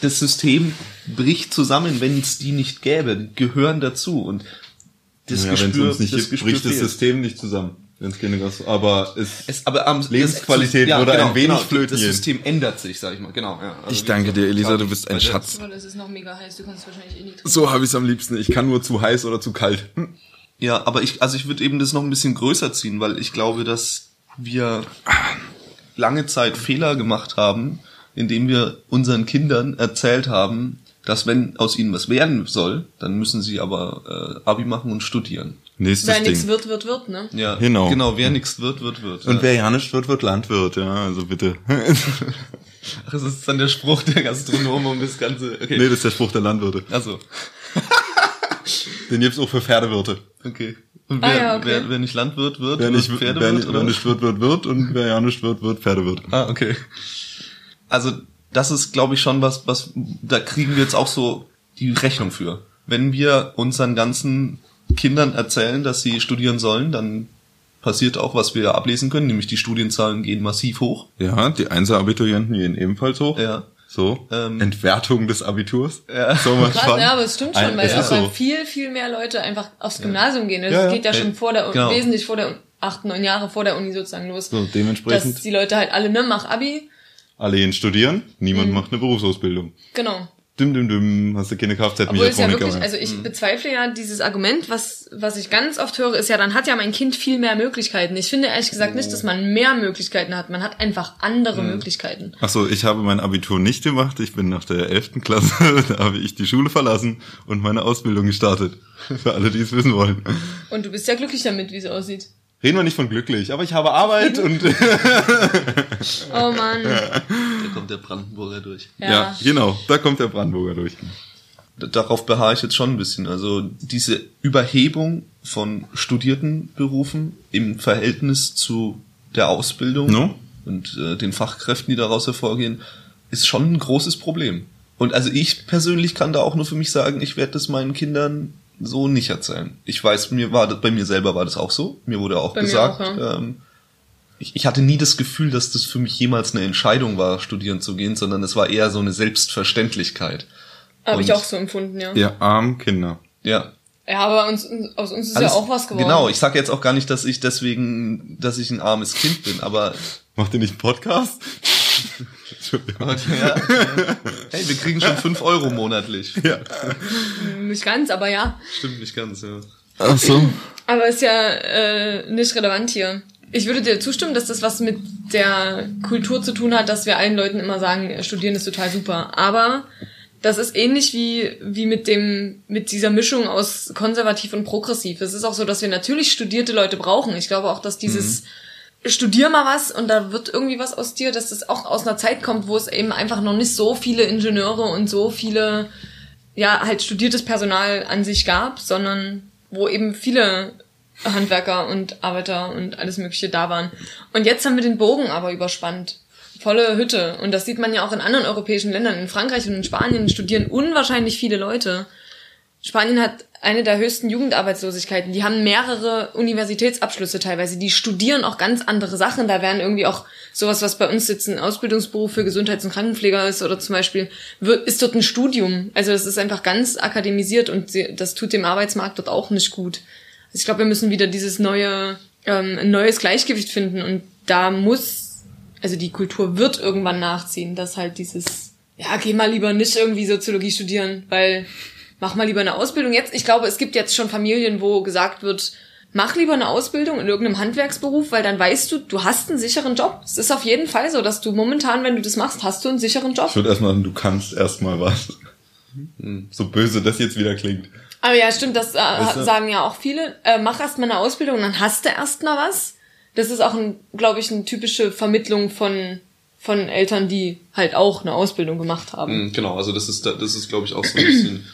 Das System bricht zusammen, wenn es die nicht gäbe. Die gehören dazu und das ja, Gespür, uns nicht das gibt, bricht das fehlt. System nicht zusammen. Aber es, Es, aber am Lebensqualität das, würde ein wenig flöten Das. System ändert sich, sag ich mal. Genau. Ja. Also Ich danke dir, Elisa, du bist ein Schatz. Es ist noch mega heiß, du kannst wahrscheinlich eh trinken. so habe ich es am liebsten. Ich kann nur zu heiß oder zu kalt. Hm. Ja, aber ich, also ich würde eben das noch ein bisschen größer ziehen, weil ich glaube, dass wir lange Zeit Fehler gemacht haben, indem wir unseren Kindern erzählt haben, dass wenn aus ihnen was werden soll, dann müssen sie aber äh, Abi machen und studieren. Nächstes Wer nichts wird, wird, wird, ne? Ja, Genau. Genau, wer nichts wird, wird, wird. Und ja. wer ja nicht wird, wird Landwirt, ja, also bitte. Ach, das ist dann der Spruch der Gastronomen um das Ganze. Okay. nee, das ist der Spruch der Landwirte. Also, Den gibt's auch für Pferdewirte. okay. Und Ah, wer, ja, okay. wer, wer nicht Landwirt wird, Wer wird nicht, Pferdewirt, wer, nicht, oder? wer nicht wird, wird, wird und wer ja nicht wird, wird Pferdewirt. Ah, okay. Also, das ist, glaube ich, schon was, was, da kriegen wir jetzt auch so die Rechnung für. Wenn wir unseren ganzen Kindern erzählen, dass sie studieren sollen, dann passiert auch, was wir ablesen können, nämlich die Studienzahlen gehen massiv hoch. Ja, die Einser-Abiturienten gehen ebenfalls hoch. Ja. So, Ähm, Entwertung des Abiturs. Ja. So mal Krass, ja, aber es stimmt schon, Ein- weil es auch ist weil so. viel, viel mehr Leute einfach aufs Gymnasium gehen. Das Ja, ja. geht ja schon vor der, genau. wesentlich vor der acht, neun Jahre vor der Uni sozusagen los. So, dementsprechend Dass die Leute halt alle, ne, mach Abi, alle gehen studieren, niemand Mhm. macht eine Berufsausbildung. genau. Dim, dim, dim, hast du keine ja Kfz-Mechatroniker wirklich, mehr. also ich bezweifle ja dieses Argument, was, was ich ganz oft höre, ist ja, dann hat ja mein Kind viel mehr Möglichkeiten. Ich finde ehrlich gesagt nicht, dass man mehr Möglichkeiten hat. Man hat einfach andere Möglichkeiten. Ach so, ich habe mein Abitur nicht gemacht. Ich bin nach der 11. Klasse, da habe ich die Schule verlassen und meine Ausbildung gestartet. Für alle, die es wissen wollen. Und du bist ja glücklich damit, wie es aussieht. Reden wir nicht von glücklich, aber ich habe Arbeit und Oh Mann. Da kommt der Brandenburger durch. Ja. ja, genau, da kommt der Brandenburger durch. Darauf beharre ich jetzt schon ein bisschen. Also diese Überhebung von studierten Berufen im Verhältnis zu der Ausbildung No? und äh, den Fachkräften, die daraus hervorgehen, ist schon ein großes Problem. Und also ich persönlich kann da auch nur für mich sagen, ich werde das meinen Kindern so nicht erzählen. Ich weiß, mir war das, bei mir selber war das auch so. Mir wurde auch Bei gesagt, auch, ja. ähm, ich, ich hatte nie das Gefühl, dass das für mich jemals eine Entscheidung war, studieren zu gehen, sondern es war eher so eine Selbstverständlichkeit. Habe ich auch so empfunden, ja. Ihr armen Kinder. Ja, Ja, aber uns, aus uns ist Alles- ja auch was geworden. Genau, ich sage jetzt auch gar nicht, dass ich deswegen, dass ich ein armes Kind bin, aber Macht ihr nicht einen Podcast? Entschuldigung. ja, hey, wir kriegen schon fünf Euro monatlich. Ja. Nicht ganz, aber ja. Stimmt nicht ganz, ja. Ach so. Aber ist ja äh, nicht relevant hier. Ich würde dir zustimmen, dass das was mit der Kultur zu tun hat, dass wir allen Leuten immer sagen, studieren ist total super. Aber das ist ähnlich wie, wie mit dem, mit dieser Mischung aus konservativ und progressiv. Es ist auch so, dass wir natürlich studierte Leute brauchen. Ich glaube auch, dass dieses Studier mal was und da wird irgendwie was aus dir, dass das auch aus einer Zeit kommt, wo es eben einfach noch nicht so viele Ingenieure und so viele, ja, halt studiertes Personal an sich gab, sondern wo eben viele Handwerker und Arbeiter und alles Mögliche da waren. Und jetzt haben wir den Bogen aber überspannt. Volle Hütte. Und das sieht man ja auch in anderen europäischen Ländern. In Frankreich und in Spanien studieren unwahrscheinlich viele Leute. Spanien hat eine der höchsten Jugendarbeitslosigkeiten. Die haben mehrere Universitätsabschlüsse teilweise. Die studieren auch ganz andere Sachen. Da werden irgendwie auch sowas, was bei uns jetzt ein Ausbildungsberuf für Gesundheits- und Krankenpfleger ist oder zum Beispiel, ist dort ein Studium. Also das ist einfach ganz akademisiert und das tut dem Arbeitsmarkt dort auch nicht gut. Also ich glaube, wir müssen wieder dieses neue, ähm, ein neues Gleichgewicht finden und da muss, also die Kultur wird irgendwann nachziehen, dass halt dieses, ja, geh mal lieber nicht irgendwie Soziologie studieren, weil mach mal lieber eine Ausbildung jetzt. Ich glaube, es gibt jetzt schon Familien, wo gesagt wird, mach lieber eine Ausbildung in irgendeinem Handwerksberuf, weil dann weißt du, du hast einen sicheren Job. Es ist auf jeden Fall so, dass du momentan, wenn du das machst, hast du einen sicheren Job. Ich würde erstmal sagen, du kannst erstmal was. So böse das jetzt wieder klingt. Aber ja, stimmt, das äh, Weißt du? sagen ja auch viele. Äh, mach erst mal eine Ausbildung und dann hast du erst mal was. Das ist auch, ein, glaube ich, eine typische Vermittlung von, von Eltern, die halt auch eine Ausbildung gemacht haben. Mhm, Genau, also das ist, das ist, glaube ich, auch so ein bisschen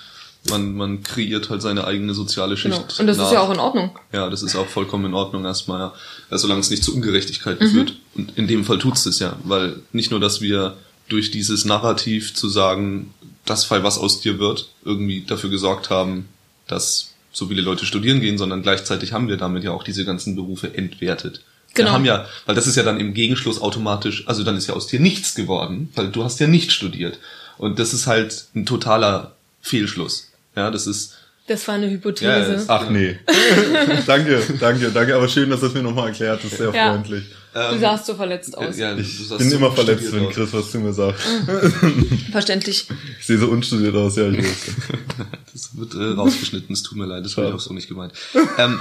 Man, man kreiert halt seine eigene soziale Schicht. Genau. Und das nach. ist ja auch in Ordnung. Ja, das ist auch vollkommen in Ordnung erstmal, ja. Ja, solange es nicht zu Ungerechtigkeiten Mhm. führt. Und in dem Fall tut's das ja, weil nicht nur, dass wir durch dieses Narrativ zu sagen, das Fall, was aus dir wird, irgendwie dafür gesorgt haben, dass so viele Leute studieren gehen, sondern gleichzeitig haben wir damit ja auch diese ganzen Berufe entwertet. Genau. Wir haben ja, weil das ist ja dann im Gegenschluss automatisch, also dann ist ja aus dir nichts geworden, weil du hast ja nicht studiert. Und das ist halt ein totaler Fehlschluss. Ja, das ist, Das war eine Ja, Hypothese. das- Ach nee. danke, danke, danke. Aber schön, dass du das mir nochmal erklärt. Das ist sehr Ja. freundlich. du sahst so verletzt aus. ja, Ich bin so immer verletzt, wenn aus. Chris was zu mir sagt. Verständlich. Ich sehe so unstudiert aus, ja, ich weiß. Das wird äh, rausgeschnitten, es tut mir leid, das war ja auch so nicht gemeint. Ähm,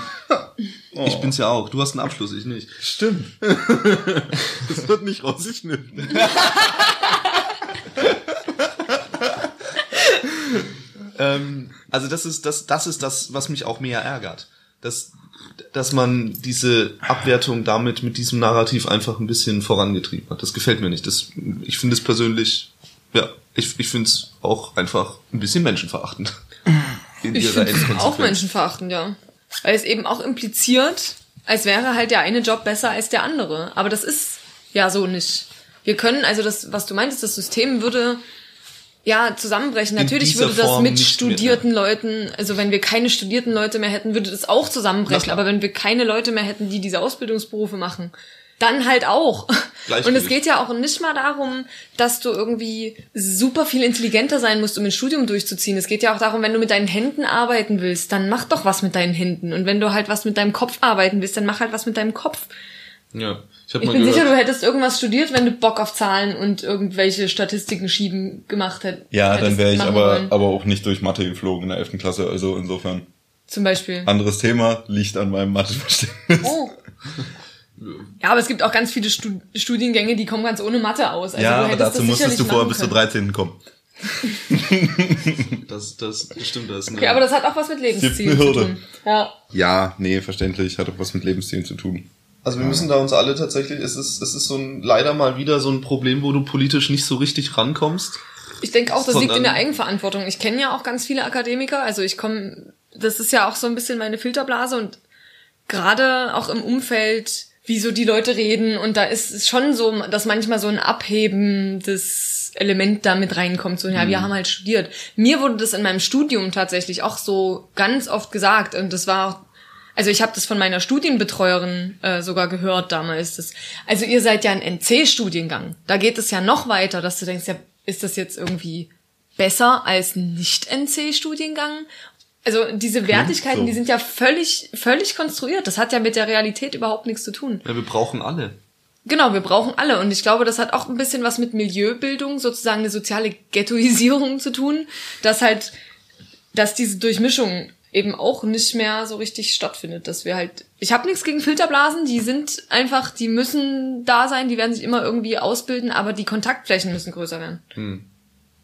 Ich bin's ja auch. Du hast einen Abschluss, ich nicht. Stimmt. Das wird nicht rausgeschnitten. Ähm, also das ist das, das ist das, was mich auch mehr ärgert. Dass, dass man diese Abwertung damit mit diesem Narrativ einfach ein bisschen vorangetrieben hat. Das gefällt mir nicht. Das, ich finde es persönlich, ja, ich, ich finde es auch einfach ein bisschen menschenverachtend. In Ich finde es auch menschenverachtend, ja. Weil es eben auch impliziert, als wäre halt der eine Job besser als der andere. Aber das ist ja so nicht. Wir können, also das, was du meintest, das System würde ja zusammenbrechen. Natürlich würde das Form mit nicht mehr, studierten Leuten, also wenn wir keine studierten Leute mehr hätten, würde das auch zusammenbrechen. Aber wenn wir keine Leute mehr hätten, die diese Ausbildungsberufe machen, dann halt auch. Und es geht ja auch nicht mal darum, dass du irgendwie super viel intelligenter sein musst, um ein Studium durchzuziehen. Es geht ja auch darum, wenn du mit deinen Händen arbeiten willst, dann mach doch was mit deinen Händen. Und wenn du halt was mit deinem Kopf arbeiten willst, dann mach halt was mit deinem Kopf. Ja, ich Ich mal bin gehört. sicher, du hättest irgendwas studiert, wenn du Bock auf Zahlen und irgendwelche Statistiken schieben gemacht hätt- hättest. Ja, dann wäre ich aber, wollen. aber auch nicht durch Mathe geflogen in der 11. Klasse. Also insofern. Zum Beispiel. Anderes Thema liegt an meinem Matheverständnis. Oh. Ja, aber es gibt auch ganz viele Stud Studiengänge, die kommen ganz ohne Mathe aus. Also ja, du aber dazu musstest du vorher bis zur können. 13. kommen. Das, das stimmt, das eine, Okay, aber das hat auch was mit Lebenszielen zu Hürde. tun. Ja. Ja, nee, verständlich. Hat auch was mit Lebenszielen zu tun. Also wir müssen da uns alle tatsächlich, es ist, es ist so ein, leider mal wieder so ein Problem, wo du politisch nicht so richtig rankommst. Ich denke auch, das liegt in Sondern- der Eigenverantwortung. Ich kenne ja auch ganz viele Akademiker, also ich komme, das ist ja auch so ein bisschen meine Filterblase und gerade auch im Umfeld, wie so die Leute reden und da ist es schon so, dass manchmal so ein abhebendes Element da mit reinkommt, so, ja, wir haben halt studiert. Mir wurde das in meinem Studium tatsächlich auch so ganz oft gesagt und das war auch also ich habe das von meiner Studienbetreuerin äh, sogar gehört damals. Das, also ihr seid ja ein NC-Studiengang. Da geht es ja noch weiter, dass du denkst, ja, ist das jetzt irgendwie besser als ein Nicht-NC-Studiengang? Also diese Wertigkeiten, so. die sind ja völlig, völlig konstruiert. Das hat ja mit der Realität überhaupt nichts zu tun. Ja, wir brauchen alle. Genau, wir brauchen alle. Und ich glaube, das hat auch ein bisschen was mit Milieubildung, sozusagen eine soziale Ghettoisierung zu tun, dass halt, dass diese Durchmischung eben auch nicht mehr so richtig stattfindet, dass wir halt, ich habe nichts gegen Filterblasen, die sind einfach, die müssen da sein, die werden sich immer irgendwie ausbilden, aber die Kontaktflächen müssen größer werden. Hm.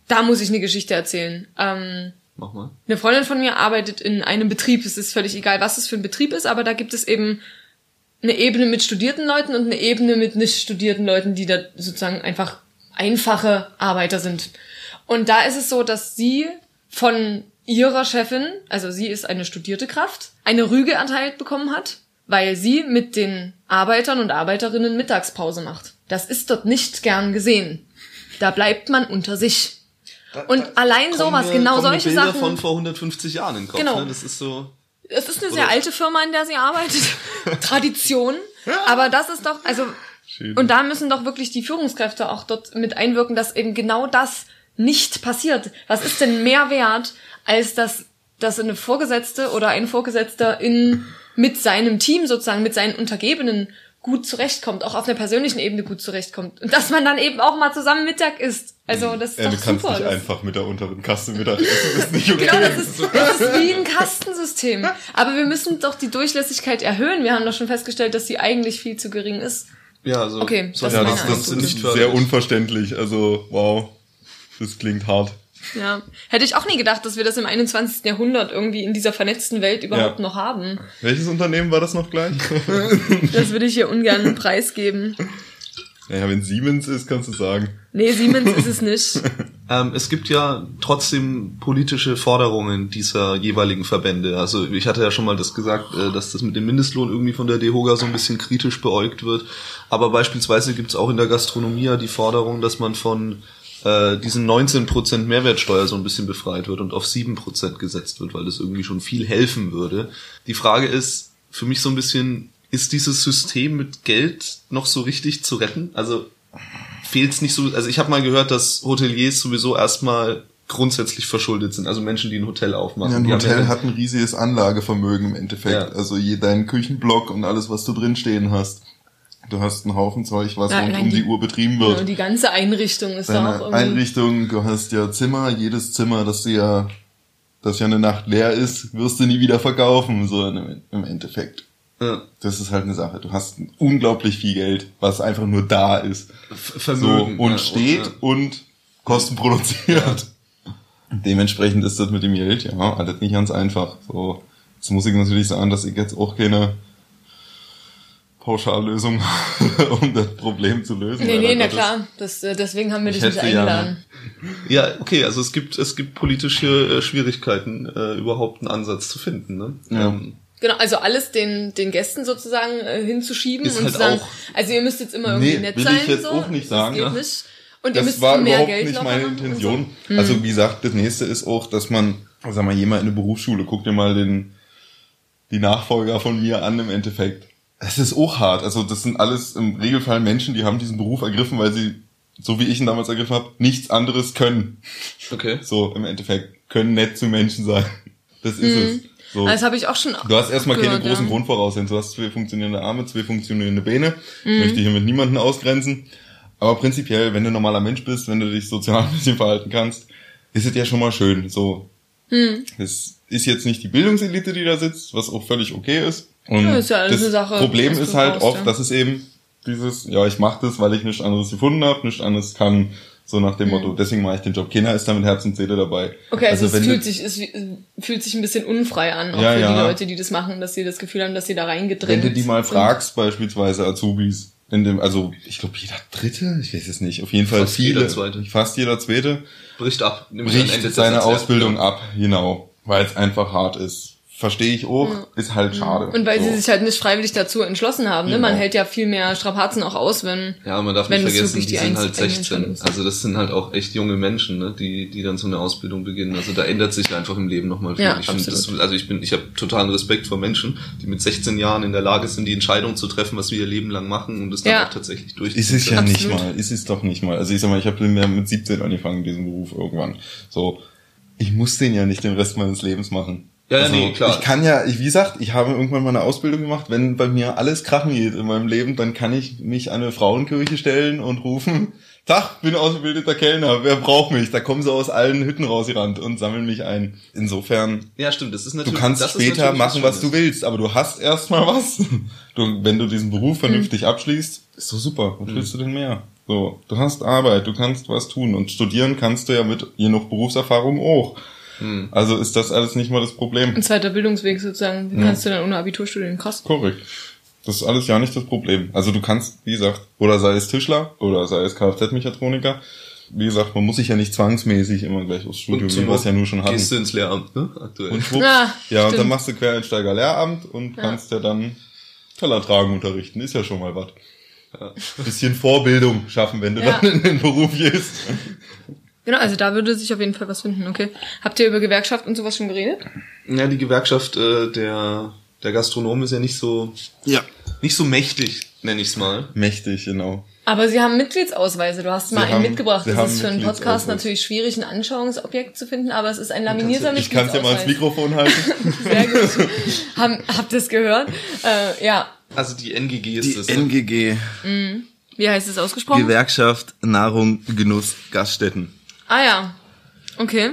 Da muss ich eine Geschichte erzählen. Ähm, Mach mal. eine Freundin von mir arbeitet in einem Betrieb. Es ist völlig egal, was es für ein Betrieb ist, aber da gibt es eben eine Ebene mit studierten Leuten und eine Ebene mit nicht studierten Leuten, die da sozusagen einfach einfache Arbeiter sind. Und da ist es so, dass sie von ihrer Chefin, also sie ist eine studierte Kraft, eine Rüge erteilt bekommen hat, weil sie mit den Arbeitern und Arbeiterinnen Mittagspause macht. Das ist dort nicht gern gesehen. Da bleibt man unter sich. Und allein Kommen sowas, mir- genau solche Bilder Sachen. von vor 150 Jahren in den Kopf. Genau. Ne? Das ist so. Es ist eine Oder- sehr alte Firma, in der sie arbeitet. Tradition. Aber das ist doch, also, Schön. und da müssen doch wirklich die Führungskräfte auch dort mit einwirken, dass eben genau das nicht passiert. Was ist denn mehr wert, als dass, dass eine Vorgesetzte oder ein Vorgesetzter in, mit seinem Team sozusagen, mit seinen Untergebenen gut zurechtkommt, auch auf einer persönlichen Ebene gut zurechtkommt. Und dass man dann eben auch mal zusammen Mittag isst. Also, das ist Ja, doch du kannst super. nicht Das- einfach mit der unteren Kasse Mittag essen. Das ist nicht okay. Genau, das ist, das ist wie ein Kastensystem. Aber wir müssen doch die Durchlässigkeit erhöhen. Wir haben doch schon festgestellt, dass sie eigentlich viel zu gering ist. Ja, also. Okay, das ja, meine das, das ist nicht sehr unverständlich. Also, wow. Das klingt hart. Ja. Hätte ich auch nie gedacht, dass wir das im 21. Jahrhundert irgendwie in dieser vernetzten Welt überhaupt Ja. noch haben. Welches Unternehmen war das noch gleich? Das würde ich hier ungern preisgeben. naja, wenn Siemens ist, kannst du sagen. Nee, Siemens ist es nicht. Ähm, es gibt ja trotzdem politische Forderungen dieser jeweiligen Verbände. Also ich hatte ja schon mal das gesagt, äh, dass das mit dem Mindestlohn irgendwie von der DEHOGA so ein bisschen kritisch beäugt wird. Aber beispielsweise gibt es auch in der Gastronomie ja die Forderung, dass man von äh, diesen 19% Mehrwertsteuer so ein bisschen befreit wird und auf 7% gesetzt wird, weil das irgendwie schon viel helfen würde. Die Frage ist für mich so ein bisschen, ist dieses System mit Geld noch so richtig zu retten? Also fehlt es nicht so, also ich habe mal gehört, dass Hoteliers sowieso erstmal grundsätzlich verschuldet sind, also Menschen, die ein Hotel aufmachen. Ja, ein Hotel ja- hat ein riesiges Anlagevermögen im Endeffekt. Ja. Also je deinen Küchenblock und alles, was du drin stehen hast. Du hast einen Haufen Zeug, was Ja, rund um die die- Uhr betrieben Ja, wird. und die ganze Einrichtung ist da auch Deine irgendwie. Einrichtung, du hast ja Zimmer, jedes Zimmer, das du ja, das ja eine Nacht leer ist, wirst du nie wieder verkaufen, so im, im Endeffekt. Ja, Das ist halt eine Sache. Du hast unglaublich viel Geld, was einfach nur da ist. F- So, Vermögen. und ja, steht ja. und Kosten produziert. Dementsprechend ist das mit dem Geld, ja, alles nicht ganz einfach. So, jetzt muss ich natürlich sagen, dass ich jetzt auch keine Pauschallösung um das Problem zu lösen. Nee, nee, na Gottes. klar. Das, äh, deswegen haben wir Ich dich nicht hätte ja- eingeladen. Ja, okay, also es gibt es gibt politische äh, Schwierigkeiten, äh, überhaupt einen Ansatz zu finden. Ne? Ja. Ähm, Genau, also alles den, den Gästen sozusagen äh, hinzuschieben Ist und halt zu sagen, auch- also ihr müsst jetzt immer irgendwie Nee, nett will sein. ich jetzt so. auch nicht sagen, Das ja. nicht. Und ihr Das müsst war mehr überhaupt Geld nicht meine machen und so. Intention. Also wie gesagt, das nächste ist auch, dass man, sag mal, jemand in eine Berufsschule, guck dir mal den, die Nachfolger von mir an im Endeffekt. Es ist auch hart. Also das sind alles im Regelfall Menschen, die haben diesen Beruf ergriffen, weil sie, so wie ich ihn damals ergriffen habe, nichts anderes können. okay. So im Endeffekt. Können nett zu Menschen sein. Das ist es. So. Das habe ich auch schon Du hast erstmal keine gehört, großen ja. Grundvoraussetzungen. Du hast zwei funktionierende Arme, zwei funktionierende Beine. Mhm. Ich möchte hier mit niemanden ausgrenzen. Aber prinzipiell, wenn du normaler Mensch bist, wenn du dich sozial ein bisschen verhalten kannst, ist es ja schon mal schön. So. Mhm. Das ist jetzt nicht die Bildungselite, die da sitzt, was auch völlig okay ist. Und Ja, ist ja alles das eine Sache, Problem ist halt brauchst, oft, ja. dass es eben dieses, ja, ich mache das, weil ich nichts anderes gefunden habe, nichts anderes kann, so nach dem Motto, deswegen mache ich den Job. Keiner ist da mit Herz und Seele dabei. Mhm. Okay, also, es wenn fühlt sich, es fühlt sich ein bisschen unfrei an, auch Ja, für ja. die Leute, die das machen, dass sie das Gefühl haben, dass sie da reingedrängt Wenn du die mal sind. fragst, beispielsweise Azubis, in dem, also ich glaube jeder Dritte, ich weiß es nicht, auf jeden Fall Fast viele, jeder Zweite. fast jeder Zweite, Bricht ab. Ende bricht seine. Ausbildung ab, genau, weil es einfach hart ist. Verstehe ich auch, ist halt schade. Und weil So. sie sich halt nicht freiwillig dazu entschlossen haben. Ne? Man Genau. hält ja viel mehr Strapazen auch aus, wenn. Ja, man darf Wenn nicht vergessen, die die sind halt eigene 16. Entscheidung ist. Also das sind halt auch echt junge Menschen, ne, die, die dann so eine Ausbildung beginnen. Also da ändert sich einfach im Leben nochmal viel. Ja, ich absolut. das, also ich bin, ich habe totalen Respekt vor Menschen, die mit 16 Jahren in der Lage sind, die Entscheidung zu treffen, was wir ihr Leben lang machen und das dann Ja. auch tatsächlich durchziehen. Ist es ja Absolut. nicht mal, ist es doch nicht mal. Also ich sag mal, ich habe mit 17 angefangen, diesen Beruf irgendwann. So, ich muss den ja nicht den Rest meines Lebens machen. Ja, also, nee, klar. Ich kann ja, ich, wie gesagt, ich habe irgendwann mal eine Ausbildung gemacht. Wenn bei mir alles krachen geht in meinem Leben, dann kann ich mich an eine Frauenkirche stellen und rufen, Tag, bin ausgebildeter Kellner, wer braucht mich? Da kommen sie aus allen Hütten rausgerannt und sammeln mich ein. Insofern, Ja, stimmt. Das ist du natürlich. kannst das ist später natürlich machen, was du willst, aber du hast erstmal was. Du, wenn du diesen Beruf vernünftig Hm. abschließt, ist so super. Was willst du denn mehr? So, du hast Arbeit, du kannst was tun und studieren kannst du ja mit genug Berufserfahrung auch. Hm. Also ist das alles nicht mal das Problem. Ein zweiter Bildungsweg sozusagen. Wie Ja. kannst du dann ohne Abitur studieren? Krass. Korrekt. Das ist alles ja nicht das Problem. Also du kannst, wie gesagt, oder sei es Tischler oder sei es Kfz-Mechatroniker. Wie gesagt, man muss sich ja nicht zwangsmäßig immer gleich aufs Studium zum gehen, was ja nur schon hatten. Gehst du ins Lehramt, ne? Aktuell. Und schwupps, Ah, ja, und dann machst du Quereinsteiger-Lehramt und kannst ja dann Teller tragen unterrichten. Ist ja schon mal was. Bisschen Vorbildung schaffen, wenn du Ja. dann in den Beruf gehst. Genau, also da würde sich auf jeden Fall was finden, okay. Habt ihr über Gewerkschaft und sowas schon geredet? Ja, die Gewerkschaft äh, der, der Gastronomen ist ja nicht so, Ja. nicht so mächtig, nenne ich's mal. Mächtig, genau. Aber sie haben Mitgliedsausweise. Du hast mal einen haben- mitgebracht. sie Das ist für einen Podcast Mitgliedsausweis. natürlich schwierig, ein Anschauungsobjekt zu finden, aber es ist ein laminierter Ich kann es ja mal ins Mikrofon halten. Sehr gut. Haben, habt ihr es gehört? Äh, ja. Also die NGG ist das. ne? NGG, Wie heißt es ausgesprochen? Gewerkschaft Nahrung, Genuss, Gaststätten. Ah ja. Okay.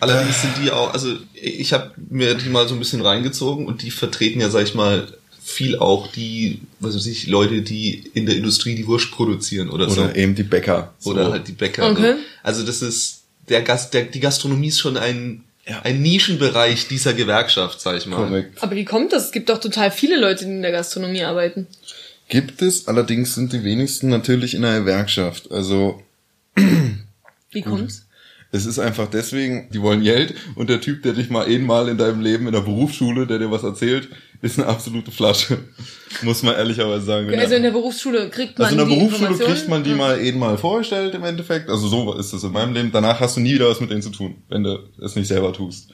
Allerdings sind die auch, also ich habe mir die mal so ein bisschen reingezogen und die vertreten ja, sag ich mal, viel auch die, was weiß ich, Leute, die in der Industrie die Wurst produzieren oder, Oder so. eben die Bäcker. Oder So. halt die Bäcker. Okay. Ne? Also das ist, der Gast, der, die Gastronomie ist schon ein, Ja. ein Nischenbereich dieser Gewerkschaft, sag ich mal. Korrekt. Aber wie kommt das? Es gibt doch total viele Leute, die in der Gastronomie arbeiten. Gibt es, allerdings sind die wenigsten natürlich in einer Gewerkschaft. Also Wie kommt's? Es ist einfach deswegen, die wollen Geld und der Typ, der dich mal einmal in deinem Leben in der Berufsschule, der dir was erzählt, ist eine absolute Flasche. Muss man ehrlicherweise sagen. Wenn Also in der Berufsschule kriegt man also in der die Berufsschule kriegt man die mal einmal vorgestellt im Endeffekt. Also so ist es in meinem Leben. Danach hast du nie wieder was mit denen zu tun, wenn du es nicht selber tust.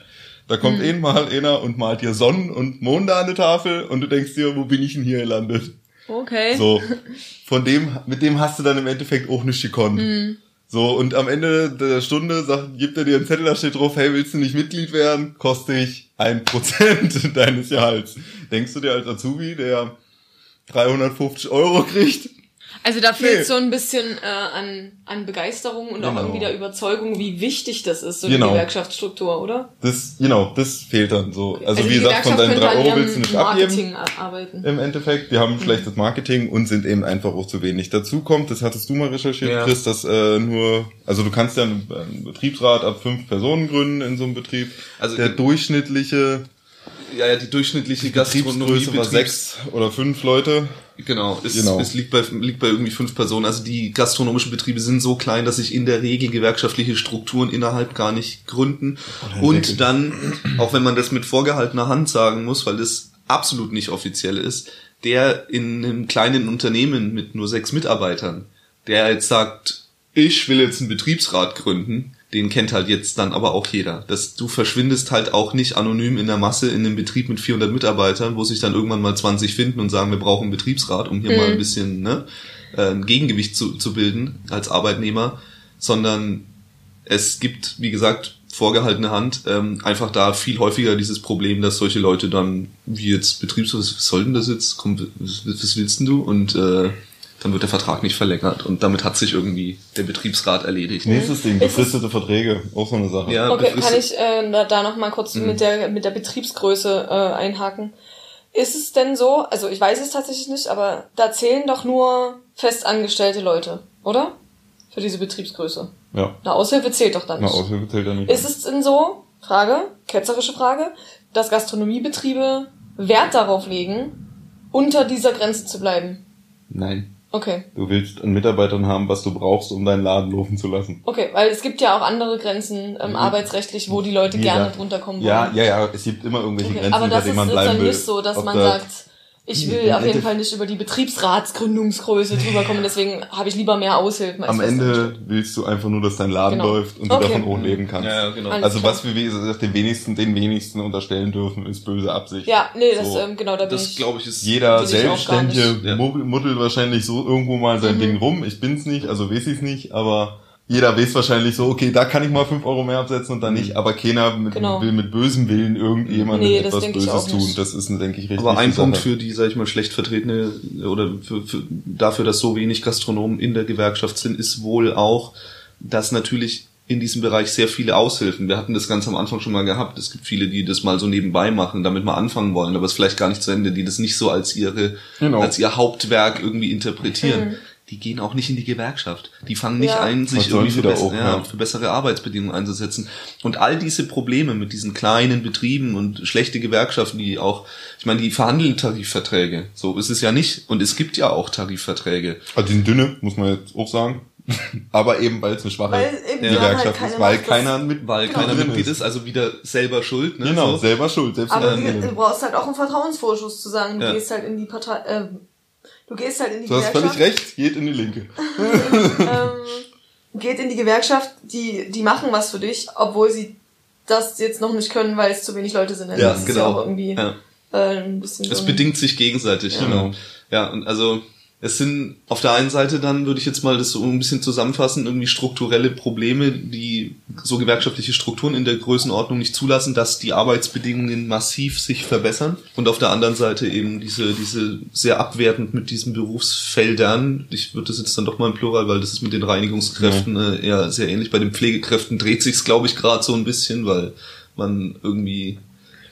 Da kommt einmal einer und malt dir Sonnen und Monde an eine Tafel und du denkst dir, wo bin ich denn hier gelandet? Okay. So, von dem, mit dem hast du dann im Endeffekt auch nicht gekonnt. Hm. So, und am Ende der Stunde sagt, gibt er dir einen Zettel, da steht drauf, hey, willst du nicht Mitglied werden? Kostet dich ein Prozent deines Gehalts. Denkst du dir als Azubi, der 350 Euro kriegt? Also da fehlt Nee. so ein bisschen äh, an, an Begeisterung und auch Genau. irgendwie der Überzeugung, wie wichtig das ist, so Genau. die Gewerkschaftsstruktur, oder? Das, genau, das fehlt dann so. Also, die wie gesagt, von deinen könnte 3 an Euro willst du nicht abgeben. Marketing a- arbeiten. Im Endeffekt, die haben schlechtes Marketing und sind eben einfach auch zu wenig. Dazu kommt, das hattest du mal recherchiert, Ja. Chris, dass äh, nur, also du kannst ja einen, einen Betriebsrat ab fünf Personen gründen in so einem Betrieb. Also der durchschnittliche Ja, ja, die durchschnittliche war Gastronomie sechs oder fünf Leute. Genau, es, Genau. es liegt, bei, liegt bei irgendwie fünf Personen. Also die gastronomischen Betriebe sind so klein, dass sich in der Regel gewerkschaftliche Strukturen innerhalb gar nicht gründen. Und dann, auch wenn man das mit vorgehaltener Hand sagen muss, weil das absolut nicht offiziell ist, der in einem kleinen Unternehmen mit nur sechs Mitarbeitern, der jetzt sagt, ich will jetzt einen Betriebsrat gründen, den kennt halt jetzt dann aber auch jeder. Das, du verschwindest halt auch nicht anonym in der Masse in einem Betrieb mit 400 Mitarbeitern, wo sich dann irgendwann mal 20 finden und sagen, wir brauchen einen Betriebsrat, um hier mal ein bisschen ne, äh, ein Gegengewicht zu, zu bilden als Arbeitnehmer, sondern es gibt, wie gesagt, vorgehaltene Hand, ähm, einfach da viel häufiger dieses Problem, dass solche Leute dann, wie jetzt Betriebs, was soll denn das jetzt? Komm, was, was willst denn du? Und äh, dann wird der Vertrag nicht verlängert und damit hat sich irgendwie der Betriebsrat erledigt. Nächstes Ding, Ist es- befristete Verträge, auch so eine Sache. Ja, Okay, kann ich äh, da, da noch mal kurz Mhm. mit der mit der Betriebsgröße äh, einhaken? Ist es denn so? Also ich weiß es tatsächlich nicht, aber da zählen doch nur festangestellte Leute, oder? Für diese Betriebsgröße. Ja. Eine Aushilfe zählt doch dann Na, nicht. Aushilfe zählt ja nicht. Ist es denn so, Frage, ketzerische Frage, dass Gastronomiebetriebe Wert darauf legen, unter dieser Grenze zu bleiben? Nein. Okay. Du willst an Mitarbeitern haben, was du brauchst, um deinen Laden laufen zu lassen. Okay, weil es gibt ja auch andere Grenzen ähm, arbeitsrechtlich, wo die Leute Jeder- gerne drunter kommen wollen. Ja, ja, ja, es gibt immer irgendwelche Okay, Grenzen, aber das denen ist man bleiben dann will. nicht so, dass Ob man da- sagt, ich will auf jeden Fall nicht über die Betriebsratsgründungsgröße drüber kommen, deswegen habe ich lieber mehr Aushilfen. als Am Ende willst du einfach nur, dass dein Laden Genau. läuft und du Okay. davon auch leben kannst. Ja, ja, genau. Alles Also klar. was wir wie gesagt, den wenigsten, den wenigsten unterstellen dürfen, ist böse Absicht. Ja, nee, das, So. ähm, genau, da bin Das ich. glaube ich ist Jeder. Selbstständige Ja. muddelt wahrscheinlich so irgendwo mal sein Mhm. Ding rum. Ich bin's nicht, also weiß ich's nicht, aber jeder weiß wahrscheinlich so, okay, da kann ich mal fünf Euro mehr absetzen und dann nicht, aber keiner mit, Genau. will mit bösem Willen irgendjemandem Nee, etwas Böses tun. Das ist, denke ich, richtig. Aber ein Punkt Sache. für die, sag ich mal, schlecht vertretene oder für, für, dafür, dass so wenig Gastronomen in der Gewerkschaft sind, ist wohl auch, dass natürlich in diesem Bereich sehr viele Aushilfen. Wir hatten das ganz am Anfang schon mal gehabt. Es gibt viele, die das mal so nebenbei machen, damit mal anfangen wollen, aber es vielleicht gar nicht zu Ende, die das nicht so als ihre, Genau. als ihr Hauptwerk irgendwie interpretieren. Die gehen auch nicht in die Gewerkschaft. Die fangen nicht Ja. ein, sich irgendwie für, bess auch, ja, ja. für bessere Arbeitsbedingungen einzusetzen. Und all diese Probleme mit diesen kleinen Betrieben und schlechte Gewerkschaften, die auch, ich meine, die verhandeln Tarifverträge. So ist es ja nicht. Und es gibt ja auch Tarifverträge. Also die sind dünne, muss man jetzt auch sagen. aber eben, weil es eine schwache halt Gewerkschaft keine ist, weil keiner mit Weil Genau. keiner Mitglied ist, also wieder selber schuld. Ne? Genau, So. selber schuld, selbst Aber du, du brauchst halt auch einen Vertrauensvorschuss zu sagen, du gehst halt in die Partei, äh, du gehst halt in die Du hast Gewerkschaft. völlig recht, geht in die Linke. ähm, geht in die Gewerkschaft, die, die machen was für dich, obwohl sie das jetzt noch nicht können, weil es zu wenig Leute sind. Also Ja, das ist genau. ja auch irgendwie Ja. äh, ein bisschen Es so bedingt sich gegenseitig, genau. Ja, und also es sind auf der einen Seite dann, würde ich jetzt mal das so ein bisschen zusammenfassen, irgendwie strukturelle Probleme, die so gewerkschaftliche Strukturen in der Größenordnung nicht zulassen, dass die Arbeitsbedingungen massiv sich verbessern. Und auf der anderen Seite eben diese, diese sehr abwertend mit diesen Berufsfeldern, ich würde das jetzt dann doch mal im Plural, weil das ist mit den Reinigungskräften äh, eher sehr ähnlich. Bei den Pflegekräften dreht sich's, glaube ich, gerade so ein bisschen, weil man irgendwie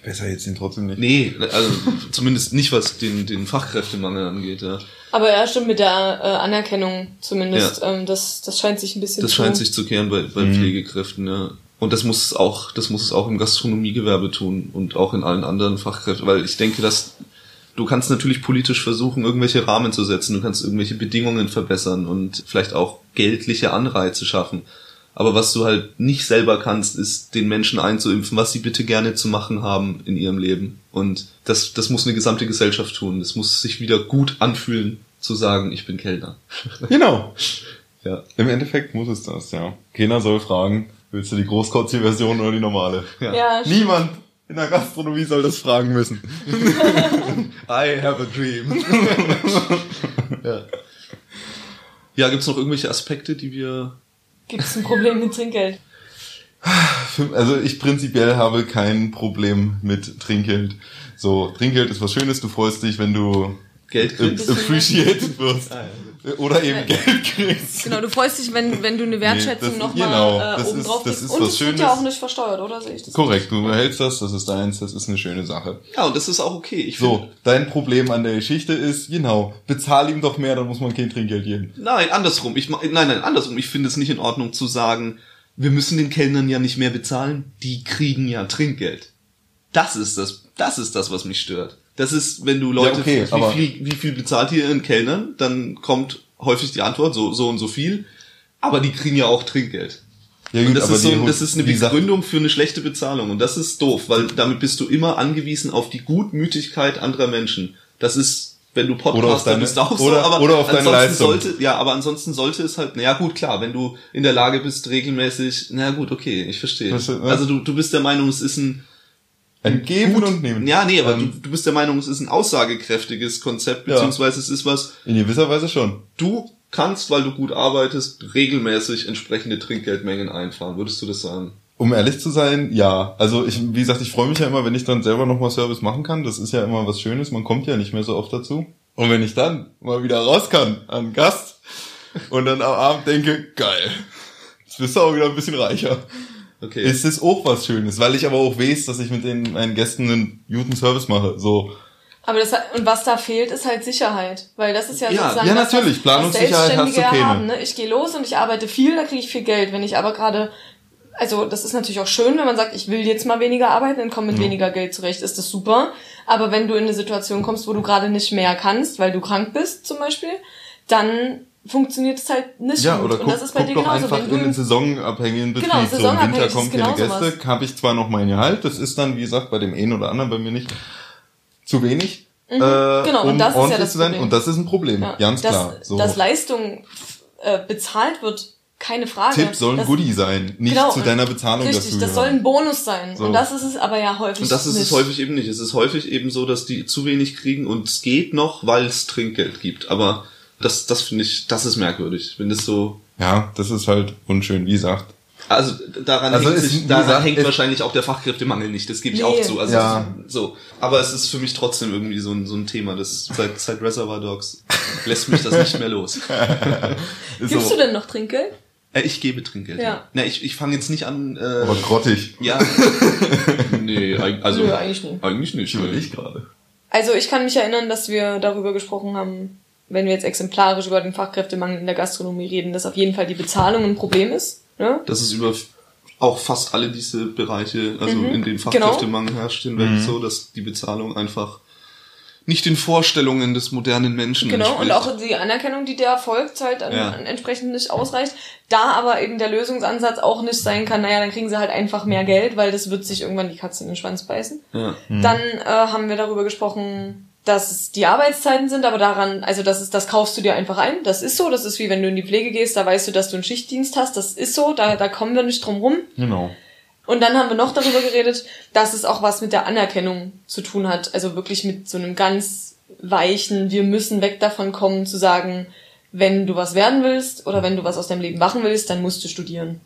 Besser jetzt ihn trotzdem nicht. Nee, also zumindest nicht, was den, den Fachkräftemangel angeht. Ja. Aber ja, stimmt mit der äh, Anerkennung zumindest. Ähm, das, das scheint sich ein bisschen Das zu... scheint sich zu kehren bei, bei Pflegekräften, ja. Und das muss es auch, das muss es auch im Gastronomiegewerbe tun und auch in allen anderen Fachkräften, weil ich denke, dass du kannst natürlich politisch versuchen, irgendwelche Rahmen zu setzen, du kannst irgendwelche Bedingungen verbessern und vielleicht auch geldliche Anreize schaffen. Aber was du halt nicht selber kannst, ist den Menschen einzuimpfen, was sie bitte gerne zu machen haben in ihrem Leben. Und das, das muss eine gesamte Gesellschaft tun. Das muss sich wieder gut anfühlen, zu sagen, ich bin Kellner. Genau. Ja. Im Endeffekt muss es das, ja. Keiner soll fragen, willst du die Großkotzi-Version oder die normale? Ja. Ja, Niemand in der Gastronomie soll das fragen müssen. I have a dream. ja. Ja, gibt's noch irgendwelche Aspekte, die wir gibt es ein Problem mit Trinkgeld. Also ich prinzipiell habe kein Problem mit Trinkgeld. So, Trinkgeld ist was Schönes, du freust dich, wenn du Geld kriegst? appreciated wirst. Ah, Oder eben Geld kriegst. Genau, du freust dich, wenn, wenn du eine Wertschätzung Nee, nochmal genau, äh, das oben ist- drauf das ist Und was es wird Schönes. ja auch nicht versteuert, oder? Sehe ich das Korrekt, du erhältst das, das ist deins, das ist eine schöne Sache. Ja, und das ist auch okay. Ich So, dein Problem an der Geschichte ist, genau, bezahl ihm doch mehr, dann muss man kein Trinkgeld geben. Nein, andersrum. Ich, ma- nein, nein, andersrum. Ich finde es nicht in Ordnung zu sagen, wir müssen den Kellnern ja nicht mehr bezahlen. Die kriegen ja Trinkgeld. Das ist das, das ist das, was mich stört. Das ist, wenn du Leute, okay, aber- wie, viel, wie viel bezahlt ihr ihren Kellnern, dann kommt häufig die Antwort, so, so und so viel. Aber die kriegen ja auch Trinkgeld. Ja, Und das, ist so, das ist eine Begründung für eine schlechte Bezahlung. Und das ist doof, weil damit bist du immer angewiesen auf die Gutmütigkeit anderer Menschen. Das ist, wenn du Podcaster auf deine- bist, auch oder- so. Aber oder auf deine ansonsten Leistung. sollte, ja, aber ansonsten sollte es halt, naja gut, klar, wenn du in der Lage bist, regelmäßig, na gut, okay, ich verstehe. Ne? Also du, du bist der Meinung, es ist ein ein Geben gut, und Nehmen. ja, nee, aber Ähm, du, du bist der Meinung, es ist ein aussagekräftiges Konzept, Ja. beziehungsweise es ist was, In gewisser Weise schon. du kannst, weil du gut arbeitest, regelmäßig entsprechende Trinkgeldmengen einfahren. Würdest du das sagen? Um ehrlich zu sein, ja. Also ich, wie gesagt, ich freue mich ja immer, wenn ich dann selber nochmal Service machen kann. Das ist ja immer was Schönes. Man kommt ja nicht mehr so oft dazu. Und wenn ich dann mal wieder raus kann an Gast und dann am Abend denke, geil, jetzt bist du auch wieder ein bisschen reicher. Okay. Ist es auch was Schönes, weil ich aber auch weiß, dass ich mit den meinen Gästen einen guten Service mache. So, Aber das, und was da fehlt, ist halt Sicherheit. Weil das ist ja, Ja, sozusagen ja, das, natürlich. was, Planungssicherheit hast du Selbstständige keine. haben. Ne? Ich gehe los und ich arbeite viel, da kriege ich viel Geld. Wenn ich aber gerade, also das ist natürlich auch schön, wenn man sagt, ich will jetzt mal weniger arbeiten und komme mit weniger Geld zurecht, ist das super. Aber wenn du in eine Situation kommst, wo du gerade nicht mehr kannst, weil du krank bist zum Beispiel, dann funktioniert es halt nicht ja, gut. oder und guck, das ist bei dir genauso. einfach Wenn du in den saisonabhängigen Betrieb. Genau, so im Winter kommen keine Gäste, habe ich zwar noch mein Gehalt, das ist dann, wie gesagt, bei dem einen oder anderen bei mir nicht zu wenig. äh, Genau, und um das ist ja das zu sein. Problem. Und das ist ein Problem, Ja, ganz dass, klar. So. Dass Leistung äh, bezahlt wird, keine Frage. Tipp soll ein Das- Goodie sein, nicht Genau, zu und- deiner Bezahlung Richtig, dazu. das soll ein Bonus sein. So. Und das ist es aber ja häufig Und das ist nicht. es häufig eben nicht. Es ist häufig eben so, dass die zu wenig kriegen und es geht noch, weil es Trinkgeld gibt. Aber das, das finde ich, das ist merkwürdig. Wenn das so, ja, das ist halt unschön, wie gesagt. also daran Also hängt, sich, daran gesagt, hängt wahrscheinlich auch der Fachkräftemangel nicht. Das gebe ich Nee. auch zu. Also Ja. so. Aber es ist für mich trotzdem irgendwie so ein, so ein Thema. Das seit, seit Reservoir Dogs lässt mich das nicht mehr los. Ist Gibst du denn noch Trinkgeld? Äh, ich gebe Trinkgeld. Ja. Na, ich, ich fange jetzt nicht an. Äh, aber grottig. ja. nee, also Nö, eigentlich nicht. eigentlich nicht. Ich überleg gerade. Also ich kann mich erinnern, dass wir darüber gesprochen haben, wenn wir jetzt exemplarisch über den Fachkräftemangel in der Gastronomie reden, dass auf jeden Fall die Bezahlung ein Problem ist. Ne? Das ist über auch fast alle diese Bereiche, also Mhm, in denen Fachkräftemangel herrscht, hinweg so, dass die Bezahlung einfach nicht den Vorstellungen des modernen Menschen Genau, und entspricht. auch die Anerkennung, die der folgt, halt Ja. entsprechend nicht ausreicht. Da aber eben der Lösungsansatz auch nicht sein kann, naja, dann kriegen sie halt einfach mehr Geld, weil das wird sich irgendwann die Katze in den Schwanz beißen. ja. Dann äh, haben wir darüber gesprochen, dass es die Arbeitszeiten sind, aber daran, also das ist, das kaufst du dir einfach ein. Das ist so. Das ist wie wenn du in die Pflege gehst, da weißt du, dass du einen Schichtdienst hast. Das ist so. Da, da kommen wir nicht drum rum. Genau. Und dann haben wir noch darüber geredet, dass es auch was mit der Anerkennung zu tun hat. Also wirklich mit so einem ganz weichen, wir müssen weg davon kommen, zu sagen, wenn du was werden willst oder wenn du was aus deinem Leben machen willst, dann musst du studieren.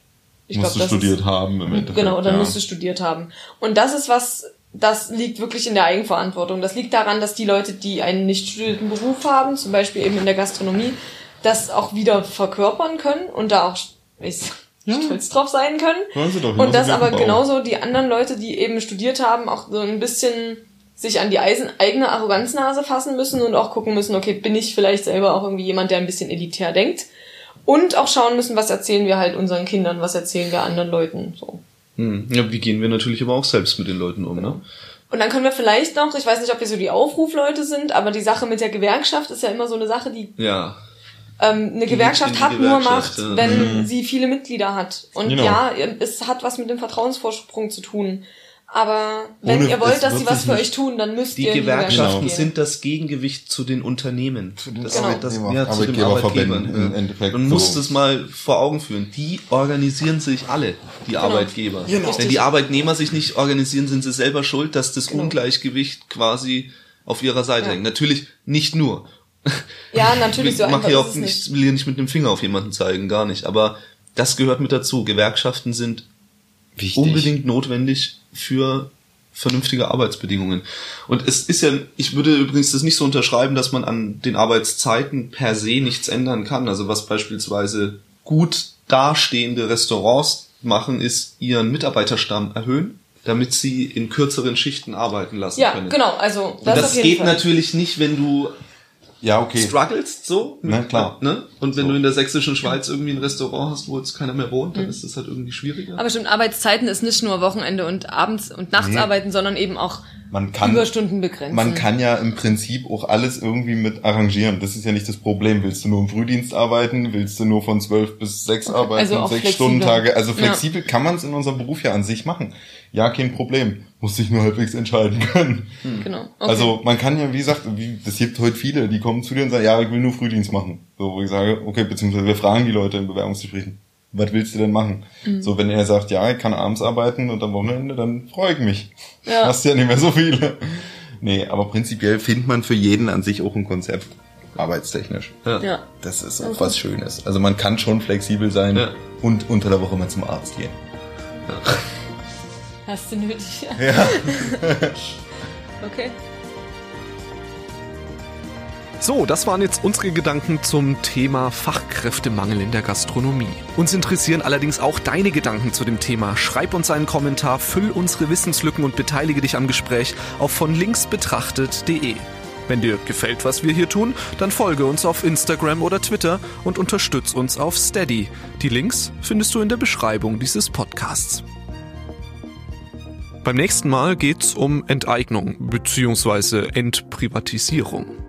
Ich musst du das ist- studiert haben im Endeffekt. Genau, dann ja. musst du studiert haben. Und das ist was, das liegt wirklich in der Eigenverantwortung. Das liegt daran, dass die Leute, die einen nicht studierten Beruf haben, zum Beispiel eben in der Gastronomie, das auch wieder verkörpern können und da auch ich, stolz drauf sein können. Wollen sie doch, Und dass auf aber genauso die anderen Leute, die eben studiert haben, auch so ein bisschen sich an die Eisen, eigene Arroganznase fassen müssen und auch gucken müssen, okay, bin ich vielleicht selber auch irgendwie jemand, der ein bisschen elitär denkt? Und auch schauen müssen, was erzählen wir halt unseren Kindern, was erzählen wir anderen Leuten, so. Hm. ja, wie gehen wir natürlich aber auch selbst mit den Leuten um, ne? Und dann können wir vielleicht noch, ich weiß nicht, ob wir so die Aufrufleute sind, aber die Sache mit der Gewerkschaft ist ja immer so eine Sache, die Ja. ähm, eine Gewerkschaft die hat nur Gewerkschaft, Macht, ja. wenn sie viele Mitglieder hat. Und Genau. ja, es hat was mit dem Vertrauensvorsprung zu tun. Aber wenn Ohne- ihr wollt, dass sie was für nicht- euch tun, dann müsst Die ihr die Gewerkschaften Gewerkschaft gehen. sind das Gegengewicht zu den Unternehmen. Zu den das, Genau. das, ja, zu den Arbeitgebern. Endeffekt Man so. muss das mal vor Augen führen. Die organisieren sich alle, die Arbeitgeber. Genau. Wenn die Arbeitnehmer sich nicht organisieren, sind sie selber schuld, dass das Ungleichgewicht quasi auf ihrer Seite Ja. hängt. Natürlich nicht nur. Ja, natürlich, so einfach hier auch nicht, nicht. will hier nicht mit dem Finger auf jemanden zeigen, gar nicht. Aber das gehört mit dazu. Gewerkschaften sind Wichtig. unbedingt notwendig für vernünftige Arbeitsbedingungen. Und es ist ja, ich würde übrigens das nicht so unterschreiben, dass man an den Arbeitszeiten per se nichts ändern kann. Also was beispielsweise gut dastehende Restaurants machen, ist ihren Mitarbeiterstamm erhöhen, damit sie in kürzeren Schichten arbeiten lassen Ja, können. genau, also das, das geht Fall. natürlich nicht, wenn du Ja, okay. strugglest so. Na, klar. Ne? Und wenn du in der sächsischen Schweiz irgendwie ein Restaurant hast, wo jetzt keiner mehr wohnt, dann ist das halt irgendwie schwieriger. Aber stimmt, Arbeitszeiten ist nicht nur Wochenende und abends und nachts Nee. arbeiten, sondern eben auch Man kann, Überstunden begrenzen. man kann ja im Prinzip auch alles irgendwie mit arrangieren. Das ist ja nicht das Problem. Willst du nur im Frühdienst arbeiten? Willst du nur von zwölf bis sechs arbeiten? also sechs. Stunden Tage? Also Ja. flexibel kann man es in unserem Beruf ja an sich machen. Ja, kein Problem. Muss sich nur halbwegs entscheiden können. Genau. Okay. Also man kann ja, wie gesagt, wie, das gibt heute viele, die kommen zu dir und sagen, ja, ich will nur Frühdienst machen. So, wo ich sage, okay, beziehungsweise wir fragen die Leute in Bewerbungsgesprächen, was willst du denn machen? Mhm. So, wenn er sagt, ja, ich kann abends arbeiten und am Wochenende, dann freue ich mich. Ja. Hast ja nicht mehr so viele. Nee, aber prinzipiell findet man für jeden an sich auch ein Konzept. Arbeitstechnisch. ja. Das ist auch was Schönes. Also man kann schon flexibel sein Ja. und unter der Woche mal zum Arzt gehen. Hast du nötig. Ja. Okay. So, das waren jetzt unsere Gedanken zum Thema Fachkräftemangel in der Gastronomie. Uns interessieren allerdings auch deine Gedanken zu dem Thema. Schreib uns einen Kommentar, füll unsere Wissenslücken und beteilige dich am Gespräch auf von links betrachtet.de. Wenn dir gefällt, was wir hier tun, dann folge uns auf Instagram oder Twitter und unterstütz uns auf Steady. Die Links findest du in der Beschreibung dieses Podcasts. Beim nächsten Mal geht's um Enteignung bzw. Entprivatisierung.